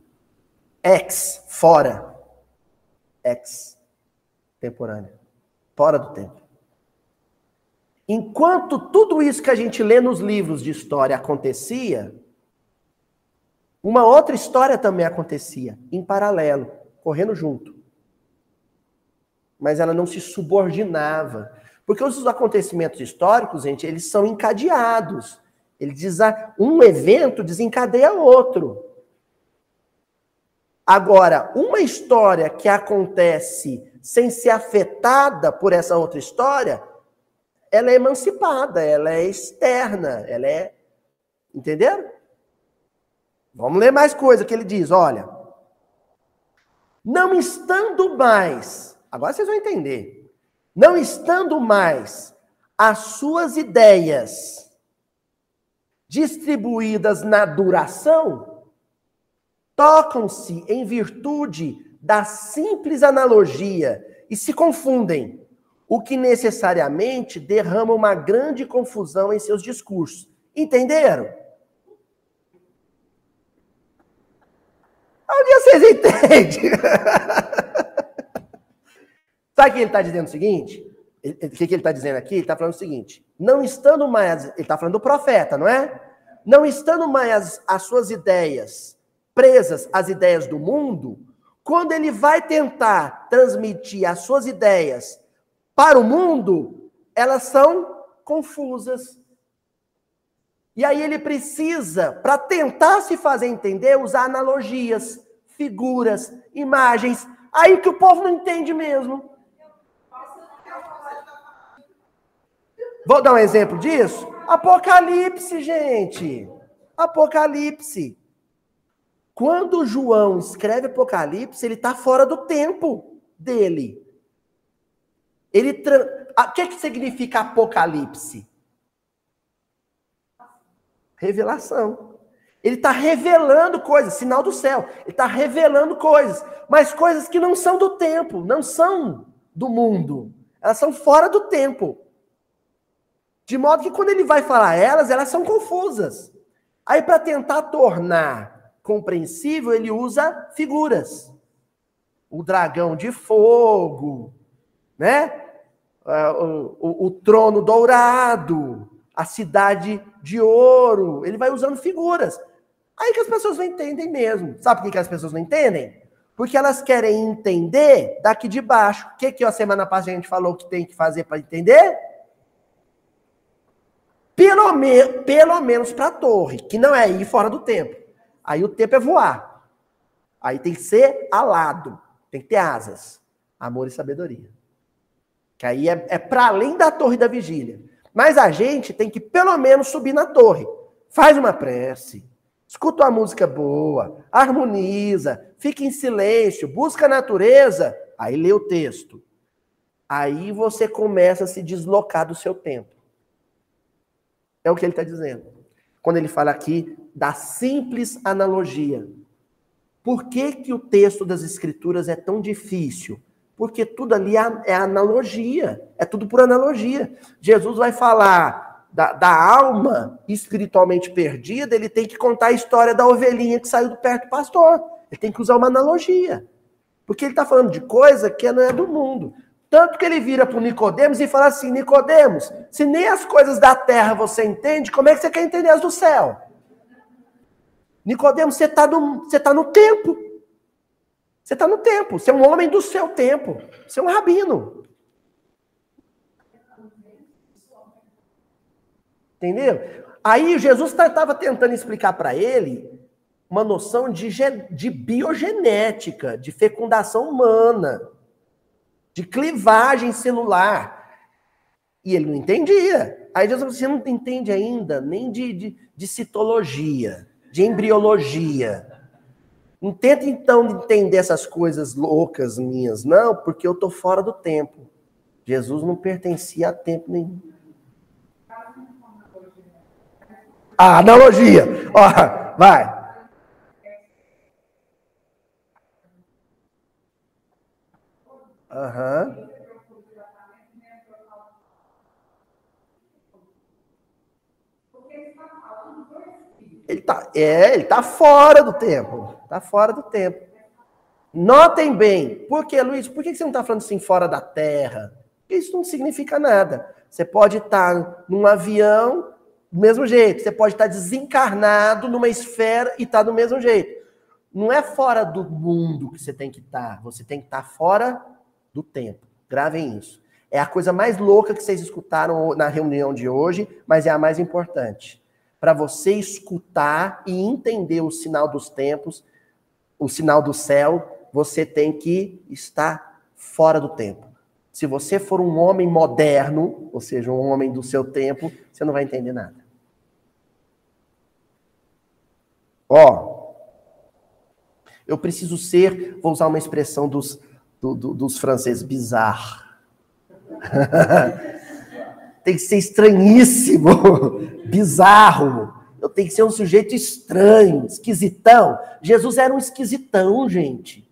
Ex, fora. Ex, temporânea. Fora do tempo. Enquanto tudo isso que a gente lê nos livros de história acontecia, uma outra história também acontecia, em paralelo, correndo junto. Mas ela não se subordinava. Porque os acontecimentos históricos, gente, eles são encadeados. Ele diz, um evento desencadeia outro. Agora, uma história que acontece sem ser afetada por essa outra história, ela é emancipada, ela é externa, ela é. Entenderam? Vamos ler mais coisa que ele diz, olha. Não estando mais, agora vocês vão entender. Não estando mais as suas ideias distribuídas na duração, tocam-se em virtude da simples analogia e se confundem, o que necessariamente derrama uma grande confusão em seus discursos. Entenderam? Onde vocês entendem? *laughs* Sabe o que ele está dizendo o seguinte? O que, que ele está dizendo aqui? Ele está falando o seguinte: não estando mais, ele está falando do profeta, não é? Não estando mais as, as suas ideias presas às ideias do mundo, quando ele vai tentar transmitir as suas ideias para o mundo, elas são confusas. E aí ele precisa, para tentar se fazer entender, usar analogias, figuras, imagens. Aí que o povo não entende mesmo. Vou dar um exemplo disso? Apocalipse, gente. Apocalipse. Quando João escreve Apocalipse, ele está fora do tempo dele. Ele tra... O que, que significa Apocalipse? Revelação. Ele está revelando coisas, sinal do céu. Ele está revelando coisas, mas coisas que não são do tempo, não são do mundo. Elas são fora do tempo. De modo que quando ele vai falar elas, elas são confusas. Aí, para tentar tornar compreensível, ele usa figuras. O dragão de fogo, né? É, o, o, o trono dourado, a cidade de ouro. Ele vai usando figuras. Aí que as pessoas não entendem mesmo. Sabe por que as pessoas não entendem? Porque elas querem entender daqui de baixo. O que, que a semana passada a gente falou que tem que fazer para entender? Pelo, me, pelo menos para a torre, que não é ir fora do tempo. Aí o tempo é voar. Aí tem que ser alado, tem que ter asas. Amor e sabedoria. Que aí é, é para além da torre da vigília. Mas a gente tem que pelo menos subir na torre. Faz uma prece, escuta uma música boa, harmoniza, fica em silêncio, busca a natureza, aí lê o texto. Aí você começa a se deslocar do seu tempo. É o que ele está dizendo. Quando ele fala aqui da simples analogia. Por que, que o texto das Escrituras é tão difícil? Porque tudo ali é, é analogia, é tudo por analogia. Jesus vai falar da, da, alma espiritualmente perdida, ele tem que contar a história da ovelhinha que saiu do perto do pastor. Ele tem que usar uma analogia. Porque ele está falando de coisa que não é do mundo. Tanto que ele vira para Nicodemos e fala assim: Nicodemos, se nem as coisas da terra você entende, como é que você quer entender as do céu? Nicodemo, você está no, você tá no tempo. Você está no tempo. Você é um homem do seu tempo. Você é um rabino. Entendeu? Aí Jesus estava tentando explicar para ele uma noção de, de biogenética, de fecundação humana, de clivagem celular. E ele não entendia. Aí Jesus você não entende ainda nem de, de, de citologia de embriologia. Não tenta então entender essas coisas loucas minhas, não, porque eu estou fora do tempo. Jesus não pertencia a tempo nenhum. A analogia. Ó, vai. Aham. Ele tá, é, ele tá fora do tempo. Tá fora do tempo. Notem bem. Por que, Luiz? Por que você não está falando assim fora da Terra? Porque isso não significa nada. Você pode estar num avião do mesmo jeito. Você pode estar desencarnado numa esfera e estar do mesmo jeito. Não é fora do mundo que você tem que estar. Você tem que estar fora do tempo. Gravem isso. É a coisa mais louca que vocês escutaram na reunião de hoje, mas é a mais importante para você escutar e entender o sinal dos tempos, o sinal do céu, você tem que estar fora do tempo. Se você for um homem moderno, ou seja, um homem do seu tempo, você não vai entender nada. Ó, eu preciso ser, vou usar uma expressão dos, do, do, dos franceses, bizarro. *laughs* tem que ser estranhíssimo, bizarro. Eu tenho que ser um sujeito estranho, esquisitão. Jesus era um esquisitão, gente.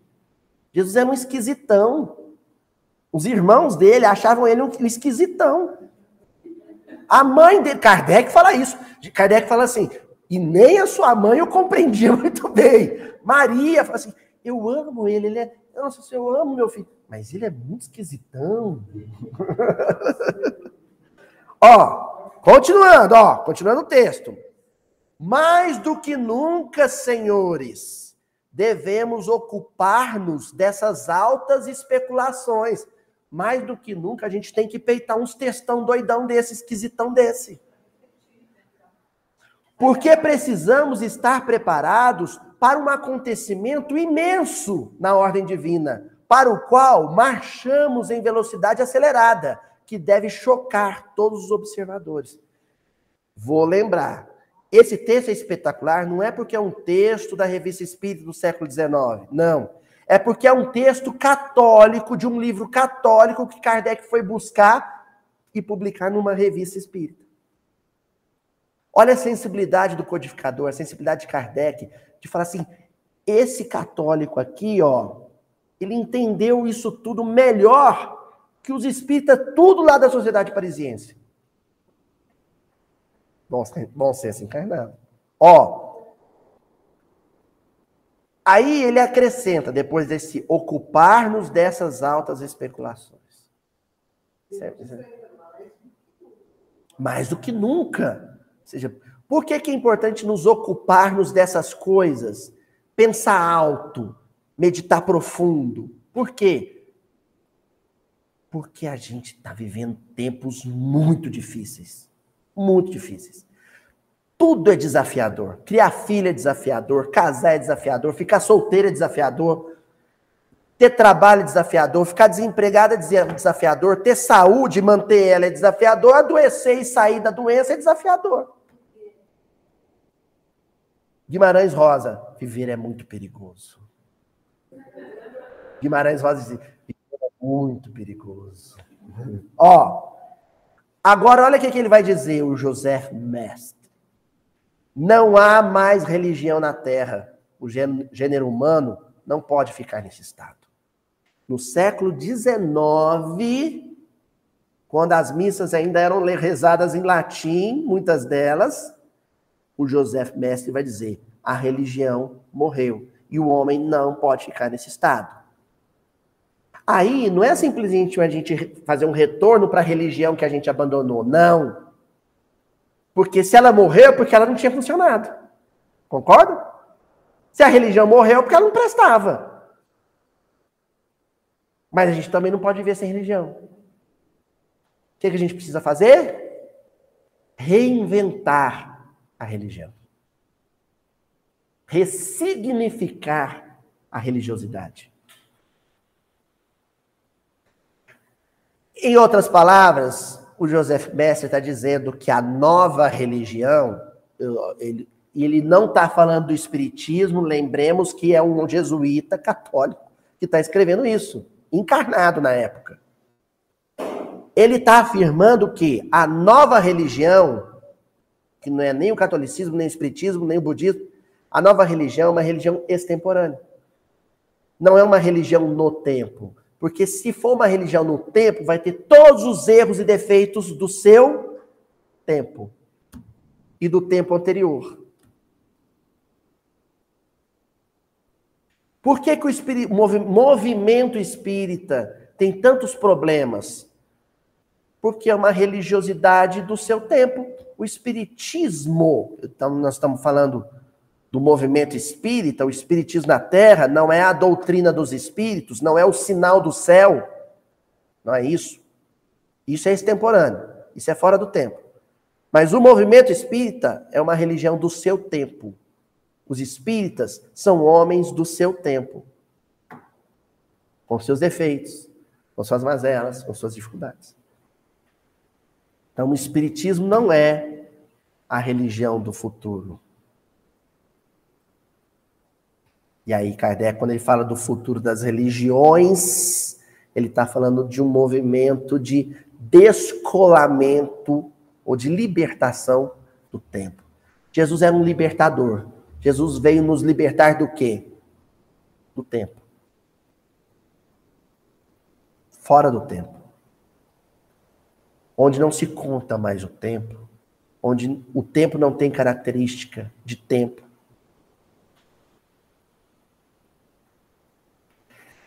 Jesus era um esquisitão. Os irmãos dele achavam ele um esquisitão. A mãe dele, Kardec fala isso. Kardec fala assim, e nem a sua mãe eu compreendia *laughs* muito bem. Maria fala assim, eu amo ele, ele é, nossa, eu amo meu filho, mas ele é muito esquisitão. *laughs* Ó, continuando, ó, continuando o texto. Mais do que nunca, senhores, devemos ocupar-nos dessas altas especulações. Mais do que nunca, a gente tem que peitar uns textão doidão desse, esquisitão desse. Porque precisamos estar preparados para um acontecimento imenso na ordem divina, para o qual marchamos em velocidade acelerada que deve chocar todos os observadores. Vou lembrar, esse texto é espetacular, não é porque é um texto da Revista Espírita do século XIX, não. É porque é um texto católico, de um livro católico que Kardec foi buscar e publicar numa revista espírita. Olha a sensibilidade do codificador, a sensibilidade de Kardec, de falar assim: esse católico aqui, ó, ele entendeu isso tudo melhor que os espíritas, tudo lá da sociedade parisiense. Bom, bom senso encarnado. Ó. Aí ele acrescenta, depois desse ocupar-nos dessas altas especulações. Mais do que nunca. Seja, por que, que é importante nos ocuparmos dessas coisas? Pensar alto, meditar profundo. Por quê? Porque a gente está vivendo tempos muito difíceis. Muito difíceis. Tudo é desafiador. Criar filho é desafiador, casar é desafiador, ficar solteiro é desafiador, ter trabalho é desafiador, ficar desempregado é desafiador, ter saúde, manter ela é desafiador, adoecer e sair da doença é desafiador. Guimarães Rosa, viver é muito perigoso. Guimarães Rosa diz, muito perigoso. Ó, agora olha o que, que ele vai dizer, o José Mestre. Não há mais religião na Terra. O gênero humano não pode ficar nesse estado. No século XIX, quando as missas ainda eram rezadas em latim, muitas delas, o José Mestre vai dizer: a religião morreu e o homem não pode ficar nesse estado. Aí não é simplesmente a gente fazer um retorno para a religião que a gente abandonou. Não. Porque se ela morreu, é porque ela não tinha funcionado. Concorda? Se a religião morreu, é porque ela não prestava. Mas a gente também não pode viver sem religião. O que, é que a gente precisa fazer? Reinventar a religião. Ressignificar a religiosidade. Em outras palavras, o Joseph Messer está dizendo que a nova religião, ele, ele não está falando do espiritismo, lembremos que é um jesuíta católico que está escrevendo isso, encarnado na época. Ele está afirmando que a nova religião, que não é nem o catolicismo, nem o espiritismo, nem o budismo, a nova religião é uma religião extemporânea. Não é uma religião no tempo. Porque se for uma religião no tempo, vai ter todos os erros e defeitos do seu tempo e do tempo anterior. Por que, que o movimento espírita tem tantos problemas? Porque é uma religiosidade do seu tempo. O espiritismo, então nós estamos falando do movimento espírita, o espiritismo na Terra, não é a doutrina dos espíritos, não é o sinal do céu. Não é isso. Isso é extemporâneo. Isso é fora do tempo. Mas o movimento espírita é uma religião do seu tempo. Os espíritas são homens do seu tempo. Com seus defeitos, com suas mazelas, com suas dificuldades. Então, o espiritismo não é a religião do futuro. E aí, Kardec, quando ele fala do futuro das religiões, ele está falando de um movimento de descolamento ou de libertação do tempo. Jesus era um libertador. Jesus veio nos libertar do quê? Do tempo. Fora do tempo. Onde não se conta mais o tempo, onde o tempo não tem característica de tempo,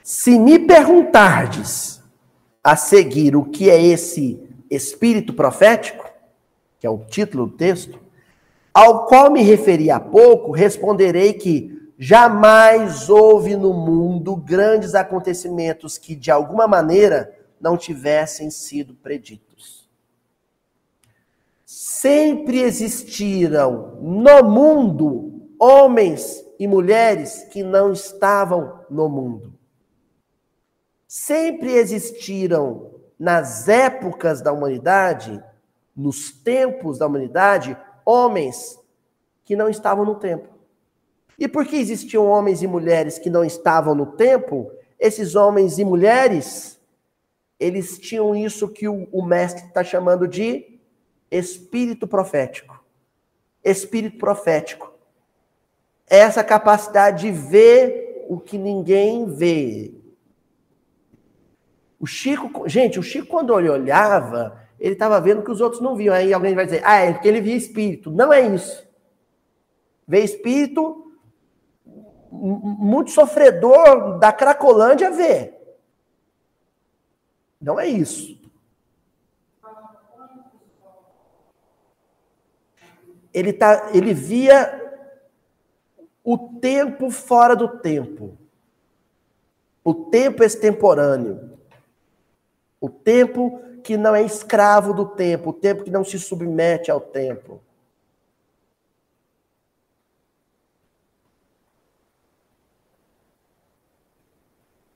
Se me perguntardes a seguir o que é esse espírito profético, que é o título do texto, ao qual me referi há pouco, responderei que jamais houve no mundo grandes acontecimentos que, de alguma maneira, não tivessem sido preditos. Sempre existiram no mundo homens e mulheres que não estavam no mundo. Sempre existiram nas épocas da humanidade, nos tempos da humanidade, homens que não estavam no tempo. E por que existiam homens e mulheres que não estavam no tempo? Esses homens e mulheres, eles tinham isso que o, o mestre está chamando de espírito profético. Espírito profético. Essa capacidade de ver o que ninguém vê, o Chico, gente, o Chico, quando ele olhava, ele estava vendo que os outros não viam. Aí alguém vai dizer, ah, é porque ele via espírito. Não é isso. Ver espírito, muito sofredor da Cracolândia vê. Não é isso. Ele, tá, ele via o tempo fora do tempo. O tempo extemporâneo. O tempo que não é escravo do tempo, o tempo que não se submete ao tempo.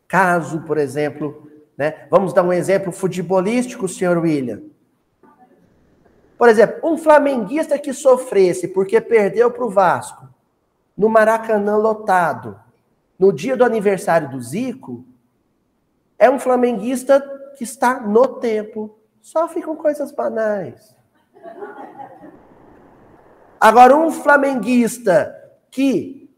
Caso, por exemplo, né? Vamos dar um exemplo futebolístico, senhor William. Por exemplo, um flamenguista que sofresse porque perdeu para o Vasco, no Maracanã lotado, no dia do aniversário do Zico, é um flamenguista que está no tempo. Sofre com coisas banais. Agora, um flamenguista que,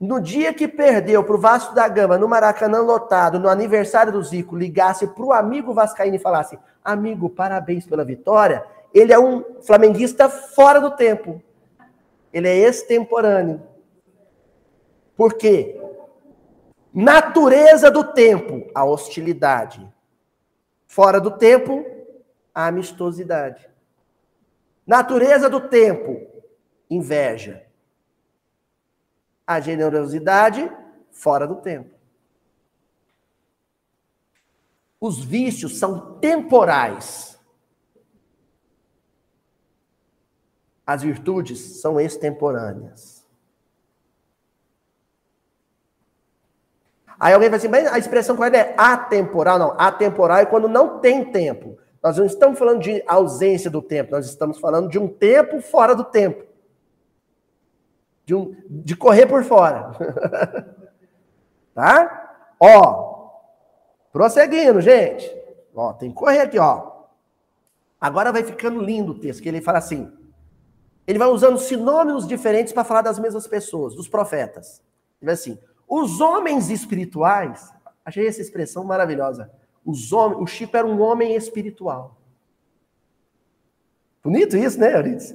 no dia que perdeu para o Vasco da Gama, no Maracanã lotado, no aniversário do Zico, ligasse para o amigo Vascaíno e falasse: Amigo, parabéns pela vitória. Ele é um flamenguista fora do tempo. Ele é extemporâneo. Por quê? Natureza do tempo, a hostilidade. Fora do tempo, a amistosidade. Natureza do tempo, inveja. A generosidade, fora do tempo. Os vícios são temporais. As virtudes são extemporâneas. Aí alguém vai dizer, mas a expressão correta é atemporal. Não, atemporal é quando não tem tempo. Nós não estamos falando de ausência do tempo, nós estamos falando de um tempo fora do tempo. de, um, de correr por fora. *laughs* tá? Ó, prosseguindo, gente. Ó, tem que correr aqui, ó. Agora vai ficando lindo o texto, que ele fala assim. Ele vai usando sinônimos diferentes para falar das mesmas pessoas, dos profetas. Ele vai assim: os homens espirituais, achei essa expressão maravilhosa. Os homens, o Chico era um homem espiritual. Bonito isso, né, Eurípides?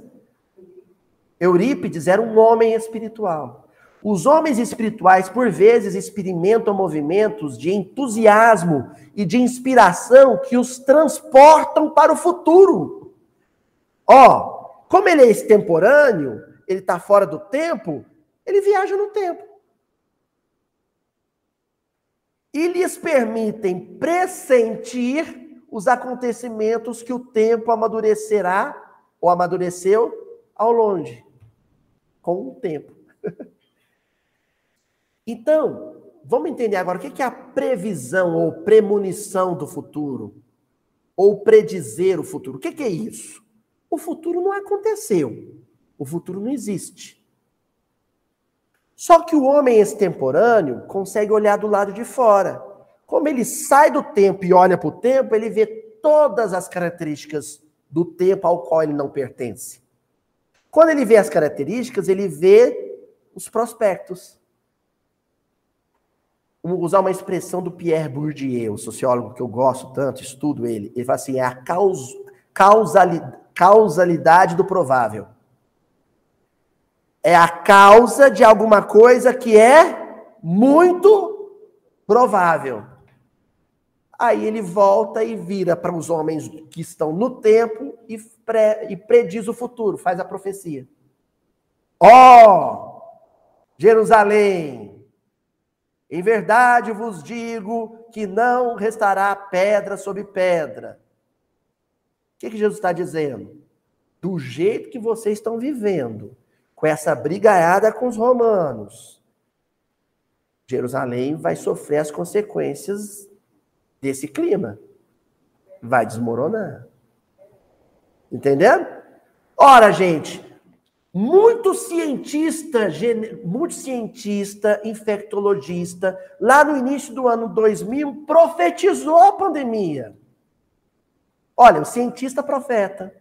Eurípides era um homem espiritual. Os homens espirituais, por vezes, experimentam movimentos de entusiasmo e de inspiração que os transportam para o futuro. Ó, como ele é extemporâneo, ele está fora do tempo, ele viaja no tempo. E lhes permitem pressentir os acontecimentos que o tempo amadurecerá ou amadureceu ao longe, com o tempo. *laughs* então, vamos entender agora o que é a previsão ou premonição do futuro, ou predizer o futuro. O que é isso? O futuro não aconteceu, o futuro não existe. Só que o homem extemporâneo consegue olhar do lado de fora. Como ele sai do tempo e olha para o tempo, ele vê todas as características do tempo ao qual ele não pertence. Quando ele vê as características, ele vê os prospectos. Vamos usar uma expressão do Pierre Bourdieu, sociólogo que eu gosto tanto, estudo ele. Ele fala assim: é a causalidade do provável. É a causa de alguma coisa que é muito provável. Aí ele volta e vira para os homens que estão no tempo e, e prediz o futuro, faz a profecia. Ó, oh, Jerusalém, em verdade vos digo que não restará pedra sobre pedra. Que, que Jesus está dizendo? Do jeito que vocês estão vivendo, com essa brigaiada com os romanos, Jerusalém vai sofrer as consequências desse clima. Vai desmoronar. Entendendo? Ora, gente, muito cientista, muito cientista, infectologista, lá no início do ano 2000, profetizou a pandemia. Olha, o cientista profeta.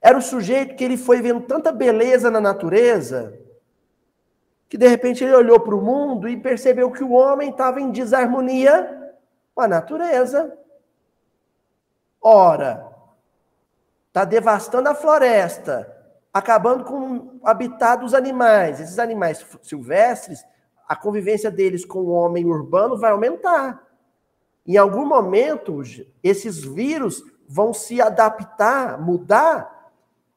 Era o sujeito que ele foi vendo tanta beleza na natureza que de repente ele olhou para o mundo e percebeu que o homem estava em desarmonia com a natureza. Ora, está devastando a floresta, acabando com o habitat dos animais. Esses animais silvestres, a convivência deles com o homem urbano vai aumentar. Em algum momento, esses vírus vão se adaptar, mudar,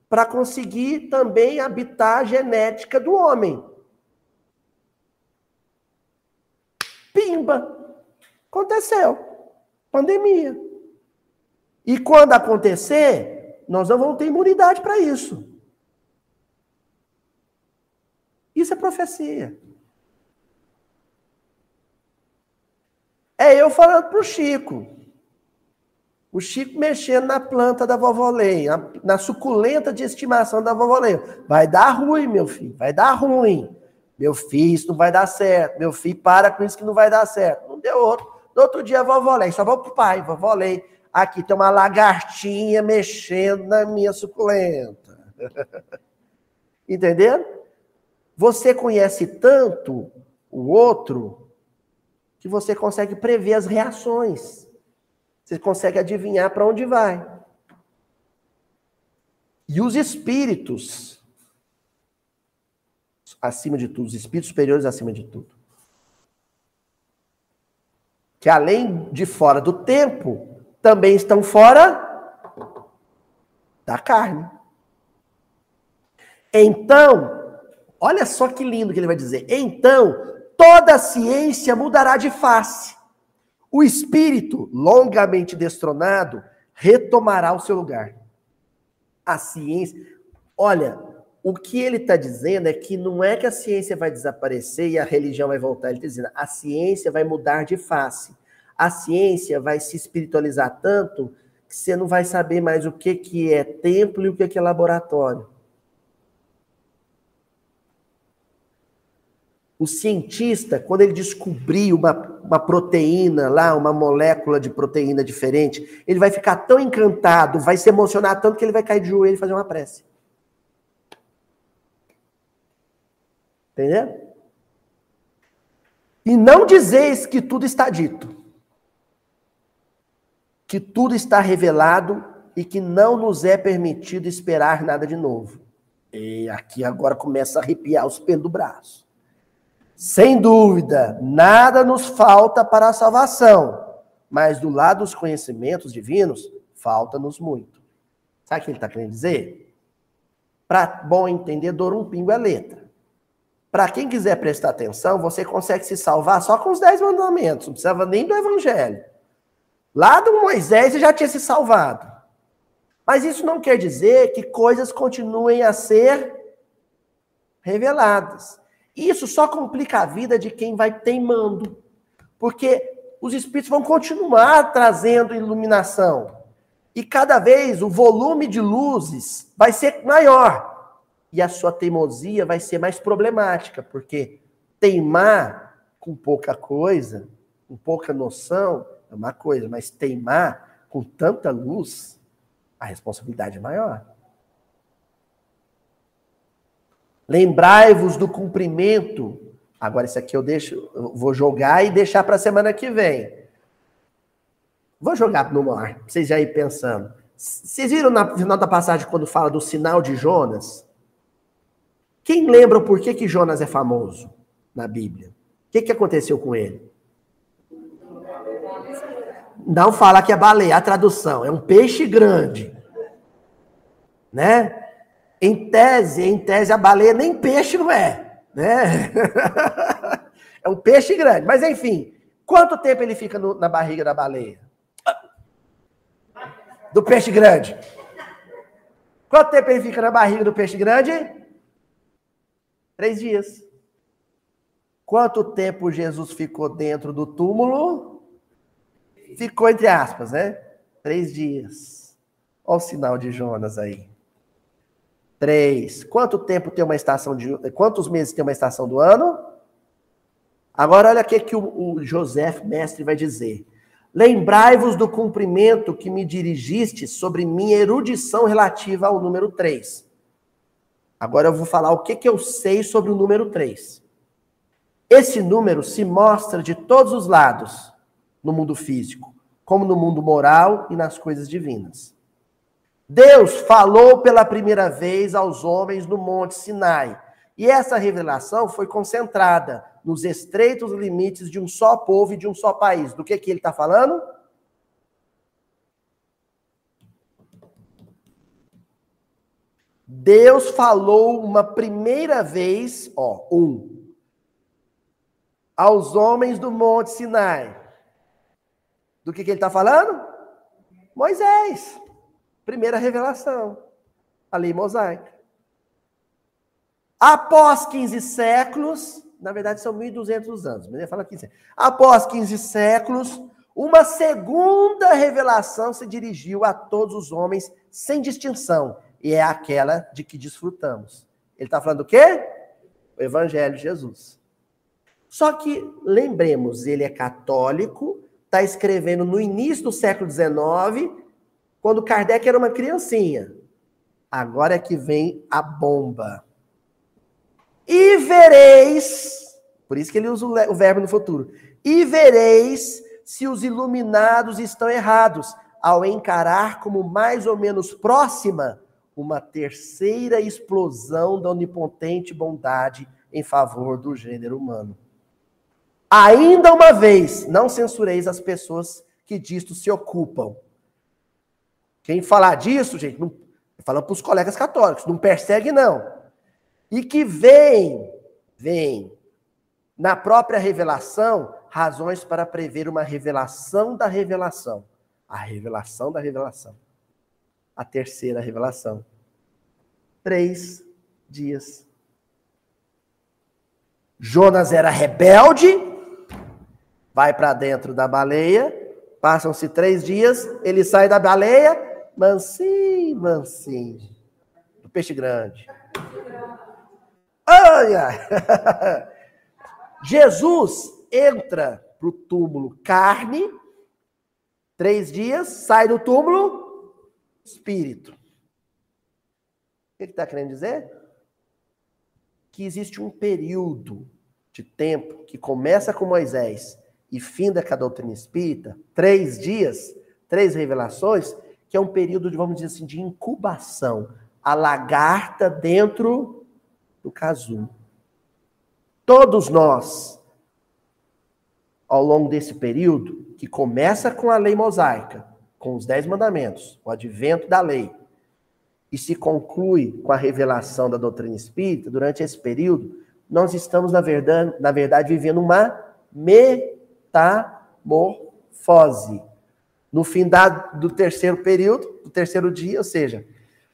para conseguir também habitar a genética do homem. Pimba! Aconteceu. Pandemia. E quando acontecer, nós não vamos ter imunidade para isso. Isso é profecia. É eu falando para o Chico. O Chico mexendo na planta da vovó Leia, na suculenta de estimação da vovó Leia. Vai dar ruim, meu filho, vai dar ruim. Meu filho, isso não vai dar certo. Meu filho, para com isso que não vai dar certo. Não deu outro. No outro dia, a vovó Lei, só vou pro pai, vovó Lei. Aqui tem uma lagartinha mexendo na minha suculenta. *laughs* Entendendo? Você conhece tanto o outro que você consegue prever as reações. Você consegue adivinhar para onde vai. E os espíritos acima de tudo, os espíritos superiores acima de tudo. Que além de fora do tempo, também estão fora da carne. Então, olha só que lindo que ele vai dizer. Então, toda a ciência mudará de face. O espírito, longamente destronado, retomará o seu lugar. A ciência. Olha, o que ele está dizendo é que não é que a ciência vai desaparecer e a religião vai voltar. Ele está dizendo a ciência vai mudar de face. A ciência vai se espiritualizar tanto que você não vai saber mais o que, que é templo e o que, que é laboratório. O cientista, quando ele descobrir uma, uma proteína lá, uma molécula de proteína diferente, ele vai ficar tão encantado, vai se emocionar tanto que ele vai cair de joelho e fazer uma prece. Entendeu? E não dizeis que tudo está dito, que tudo está revelado e que não nos é permitido esperar nada de novo. E aqui agora começa a arrepiar os pelos do braço. Sem dúvida, nada nos falta para a salvação, mas do lado dos conhecimentos divinos, falta-nos muito. Sabe o que ele está querendo dizer? Para bom entendedor, um pingo é letra. Para quem quiser prestar atenção, você consegue se salvar só com os dez mandamentos, não precisava nem do evangelho. Lá do Moisés você já tinha se salvado. Mas isso não quer dizer que coisas continuem a ser reveladas. Isso só complica a vida de quem vai teimando. Porque os espíritos vão continuar trazendo iluminação. E cada vez o volume de luzes vai ser maior. E a sua teimosia vai ser mais problemática, porque teimar com pouca coisa, com pouca noção, é uma coisa, mas teimar com tanta luz, a responsabilidade é maior. Lembrai-vos do cumprimento. Agora, isso aqui eu deixo, eu vou jogar e deixar para a semana que vem. Vou jogar no ar, vocês já ir pensando. Vocês viram na final da passagem quando fala do sinal de Jonas? Quem lembra por que, que Jonas é famoso na Bíblia? O que, que aconteceu com ele? Não fala que é baleia, a tradução. É um peixe grande. Né? Em tese, em tese, a baleia nem peixe não é, né? *laughs* é um peixe grande. Mas enfim, quanto tempo ele fica no, na barriga da baleia? Do peixe grande. Quanto tempo ele fica na barriga do peixe grande? Três dias. Quanto tempo Jesus ficou dentro do túmulo? Ficou entre aspas, né? Três dias. Olha o sinal de Jonas aí. Três. Quanto tempo tem uma estação de. Quantos meses tem uma estação do ano? Agora, olha o que, que o, o José, mestre, vai dizer. Lembrai-vos do cumprimento que me dirigiste sobre minha erudição relativa ao número 3. Agora eu vou falar o que, que eu sei sobre o número 3. Esse número se mostra de todos os lados no mundo físico, como no mundo moral e nas coisas divinas. Deus falou pela primeira vez aos homens no Monte Sinai. E essa revelação foi concentrada nos estreitos limites de um só povo e de um só país. Do que, que ele está falando? Deus falou uma primeira vez, ó, um, aos homens do Monte Sinai. Do que, que ele está falando? Moisés. Primeira revelação, a lei mosaica. Após 15 séculos, na verdade são 1.200 anos, mas fala 15 Após 15 séculos, uma segunda revelação se dirigiu a todos os homens sem distinção, e é aquela de que desfrutamos. Ele está falando do quê? O Evangelho de Jesus. Só que, lembremos, ele é católico, está escrevendo no início do século XIX, quando Kardec era uma criancinha. Agora é que vem a bomba. E vereis, por isso que ele usa o verbo no futuro, e vereis se os iluminados estão errados ao encarar como mais ou menos próxima uma terceira explosão da onipotente bondade em favor do gênero humano. Ainda uma vez, não censureis as pessoas que disto se ocupam, quem falar disso, gente, não, falando para os colegas católicos, não persegue, não. E que vem, vem, na própria revelação, razões para prever uma revelação da revelação. A revelação da revelação. A terceira revelação. Três dias. Jonas era rebelde, vai para dentro da baleia, passam-se três dias, ele sai da baleia, mansinho, mansinho. Do peixe grande. Olha! *laughs* Jesus entra para o túmulo carne, três dias, sai do túmulo espírito. O que ele está querendo dizer? Que existe um período de tempo que começa com Moisés e finda com a doutrina espírita, três dias, três revelações, que é um período de, vamos dizer assim, de incubação. A lagarta dentro do casulo. Todos nós, ao longo desse período, que começa com a lei mosaica, com os dez mandamentos, o advento da lei, e se conclui com a revelação da doutrina espírita, durante esse período, nós estamos, na verdade, na verdade vivendo uma metamorfose no fim da, do terceiro período, do terceiro dia, ou seja,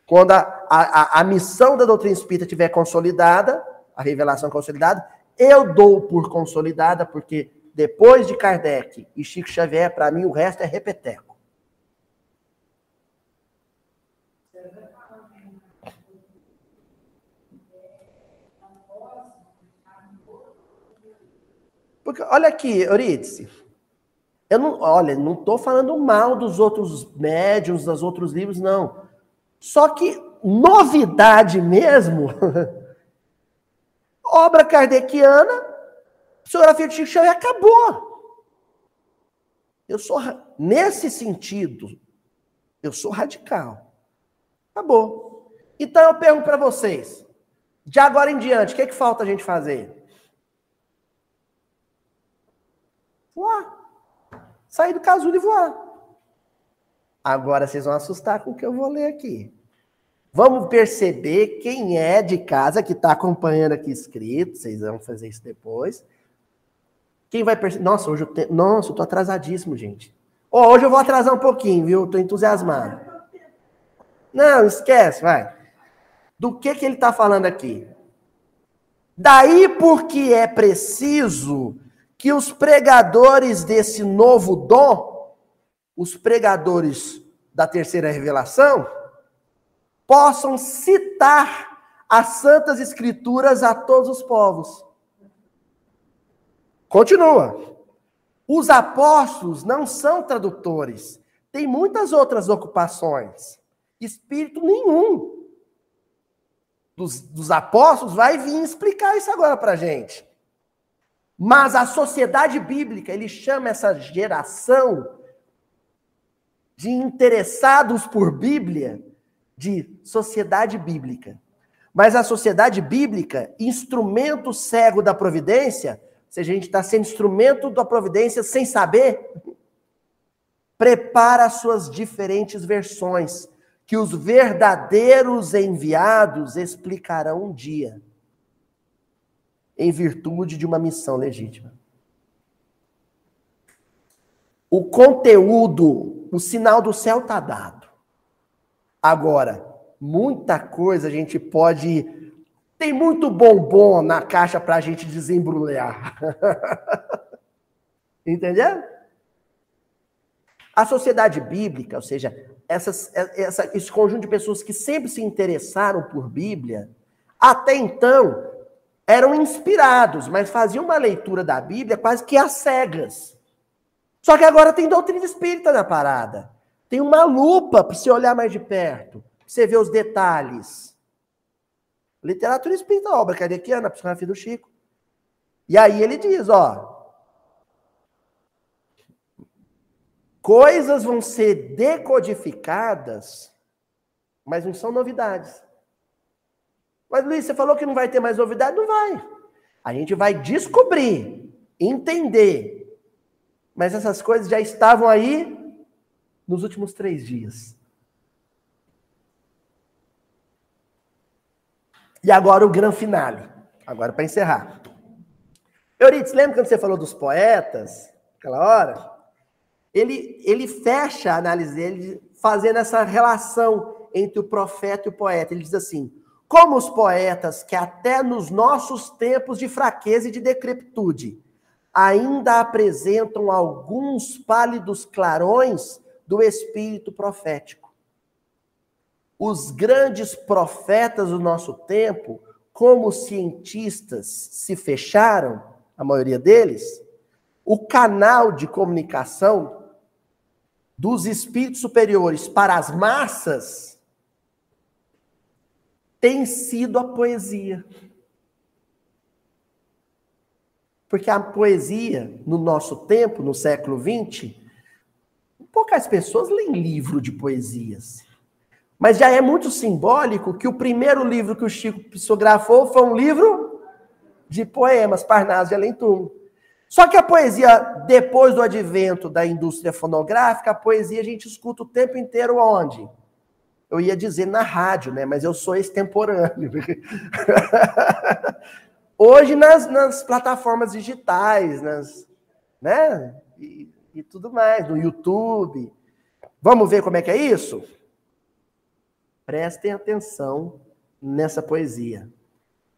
quando a, a, a missão da doutrina espírita estiver consolidada, a revelação consolidada, eu dou por consolidada, porque depois de Kardec e Chico Xavier, para mim o resto é repeteco. Porque, olha aqui, Eurídice, eu não, olha, não estou falando mal dos outros médiums, dos outros livros, não. Só que novidade mesmo, *laughs* obra kardeciana, psicografia de Chico Xavier acabou. Eu sou, nesse sentido, eu sou radical. Acabou. Então eu pergunto para vocês, de agora em diante, o que, é que falta a gente fazer? Uau! Sair do casulo e voar. Agora vocês vão assustar com o que eu vou ler aqui. Vamos perceber quem é de casa que está acompanhando aqui escrito. Vocês vão fazer isso depois. Quem vai perceber? Nossa, hoje eu tenho. Nossa, eu tô atrasadíssimo, gente. Oh, hoje eu vou atrasar um pouquinho, viu? Estou entusiasmado. Não, esquece, vai. Do que que ele está falando aqui? Daí porque é preciso que os pregadores desse novo dom, os pregadores da terceira revelação, possam citar as santas escrituras a todos os povos. Continua. Os apóstolos não são tradutores, tem muitas outras ocupações. Espírito nenhum dos, dos apóstolos vai vir explicar isso agora para gente. Mas a sociedade bíblica, ele chama essa geração de interessados por Bíblia de sociedade bíblica. Mas a sociedade bíblica, instrumento cego da providência, seja, a gente está sendo instrumento da providência sem saber, prepara suas diferentes versões, que os verdadeiros enviados explicarão um dia em virtude de uma missão legítima. O conteúdo, o sinal do céu está dado. Agora, muita coisa a gente pode. Tem muito bombom na caixa para a gente desembrulhar. *laughs* Entendeu? A sociedade bíblica, ou seja, essas, essa, esse conjunto de pessoas que sempre se interessaram por Bíblia, até então eram inspirados, mas faziam uma leitura da Bíblia quase que às cegas. Só que agora tem doutrina espírita na parada. Tem uma lupa para você olhar mais de perto, para você ver os detalhes. Literatura espírita, obra kardeciana, psicografia do Chico. E aí ele diz, ó, coisas vão ser decodificadas, mas não são novidades. Mas, Luiz, você falou que não vai ter mais novidade? Não vai. A gente vai descobrir, entender. Mas essas coisas já estavam aí nos últimos três dias. E agora o grande finale. Agora para encerrar. Euridice, lembra quando você falou dos poetas? Aquela hora? Ele, ele fecha a análise dele fazendo essa relação entre o profeta e o poeta. Ele diz assim: como os poetas que até nos nossos tempos de fraqueza e de decrepitude ainda apresentam alguns pálidos clarões do espírito profético. Os grandes profetas do nosso tempo, como cientistas, se fecharam, a maioria deles, o canal de comunicação dos espíritos superiores para as massas tem sido a poesia. Porque a poesia, no nosso tempo, no século XX, poucas pessoas leem livro de poesias. Mas já é muito simbólico que o primeiro livro que o Chico psicografou foi um livro de poemas, Parnaso de Além. Só que a poesia, depois do advento da indústria fonográfica, a poesia a gente escuta o tempo inteiro onde? Eu ia dizer na rádio, né? Mas eu sou extemporâneo. *laughs* Hoje nas, nas plataformas digitais, nas, né? E, e tudo mais, no YouTube. Vamos ver como é que é isso? Prestem atenção nessa poesia.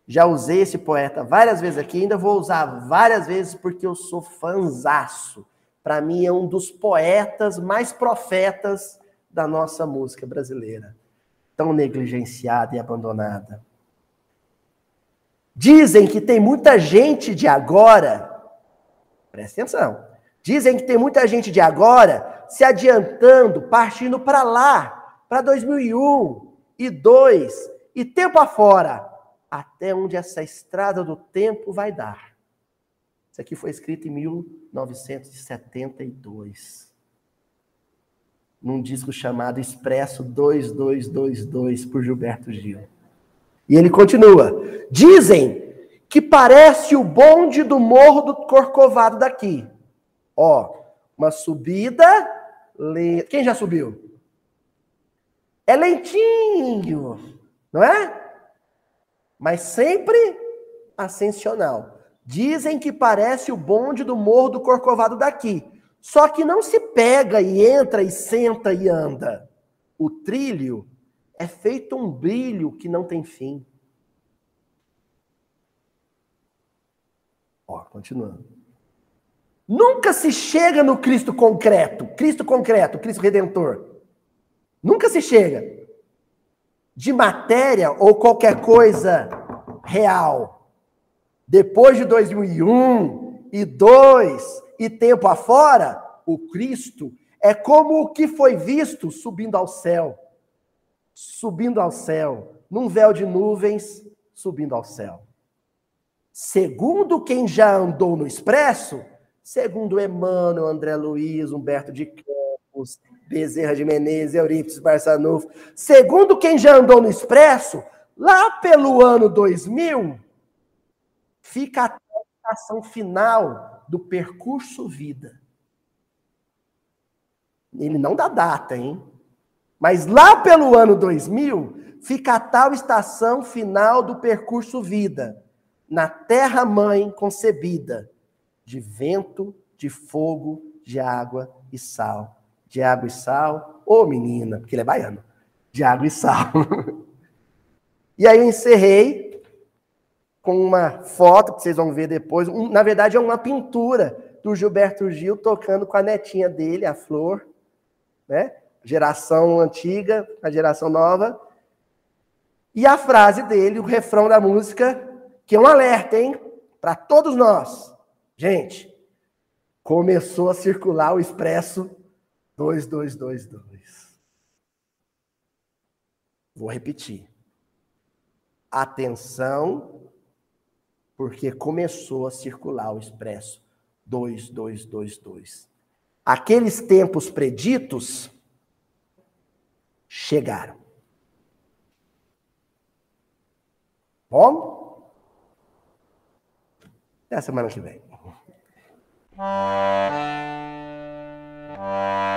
Já usei esse poeta várias vezes aqui, ainda vou usar várias vezes porque eu sou fanzaço. Para mim é um dos poetas mais profetas da nossa música brasileira, tão negligenciada e abandonada. Dizem que tem muita gente de agora, presta atenção, dizem que tem muita gente de agora se adiantando, partindo para lá, para 2001 e 2 e tempo afora, até onde essa estrada do tempo vai dar. Isso aqui foi escrito em 1972, num disco chamado Expresso 2222 por Gilberto Gil. E ele continua: Dizem que parece o bonde do Morro do Corcovado daqui. Ó, uma subida lenta. Quem já subiu? É lentinho, não é? Mas sempre ascensional. Dizem que parece o bonde do Morro do Corcovado daqui. Só que não se pega e entra e senta e anda. O trilho é feito um brilho que não tem fim. Ó, continuando. Nunca se chega no Cristo concreto, Cristo concreto, Cristo redentor. Nunca se chega. De matéria ou qualquer coisa real. Depois de 2001 e 2 e tempo afora, o Cristo é como o que foi visto subindo ao céu subindo ao céu, num véu de nuvens, subindo ao céu. Segundo quem já andou no expresso, segundo Emmanuel, André Luiz, Humberto de Campos, Bezerra de Menezes, Eurípides Barçanufo, segundo quem já andou no expresso, lá pelo ano 2000, fica a estação final do percurso vida. Ele não dá data, hein? Mas lá pelo ano 2000, fica a tal estação final do percurso vida, na terra-mãe concebida, de vento, de fogo, de água e sal. De água e sal, ô oh, menina, porque ele é baiano, de água e sal. *laughs* e aí eu encerrei com uma foto que vocês vão ver depois. Um, na verdade, é uma pintura do Gilberto Gil tocando com a netinha dele, a Flor, né? geração antiga, a geração nova. E a frase dele, o refrão da música, que é um alerta, hein? Para todos nós. Gente, começou a circular o expresso 2222. Vou repetir. Atenção, porque começou a circular o expresso 2222. Aqueles tempos preditos chegaram. Bom? Até semana que vem. *laughs*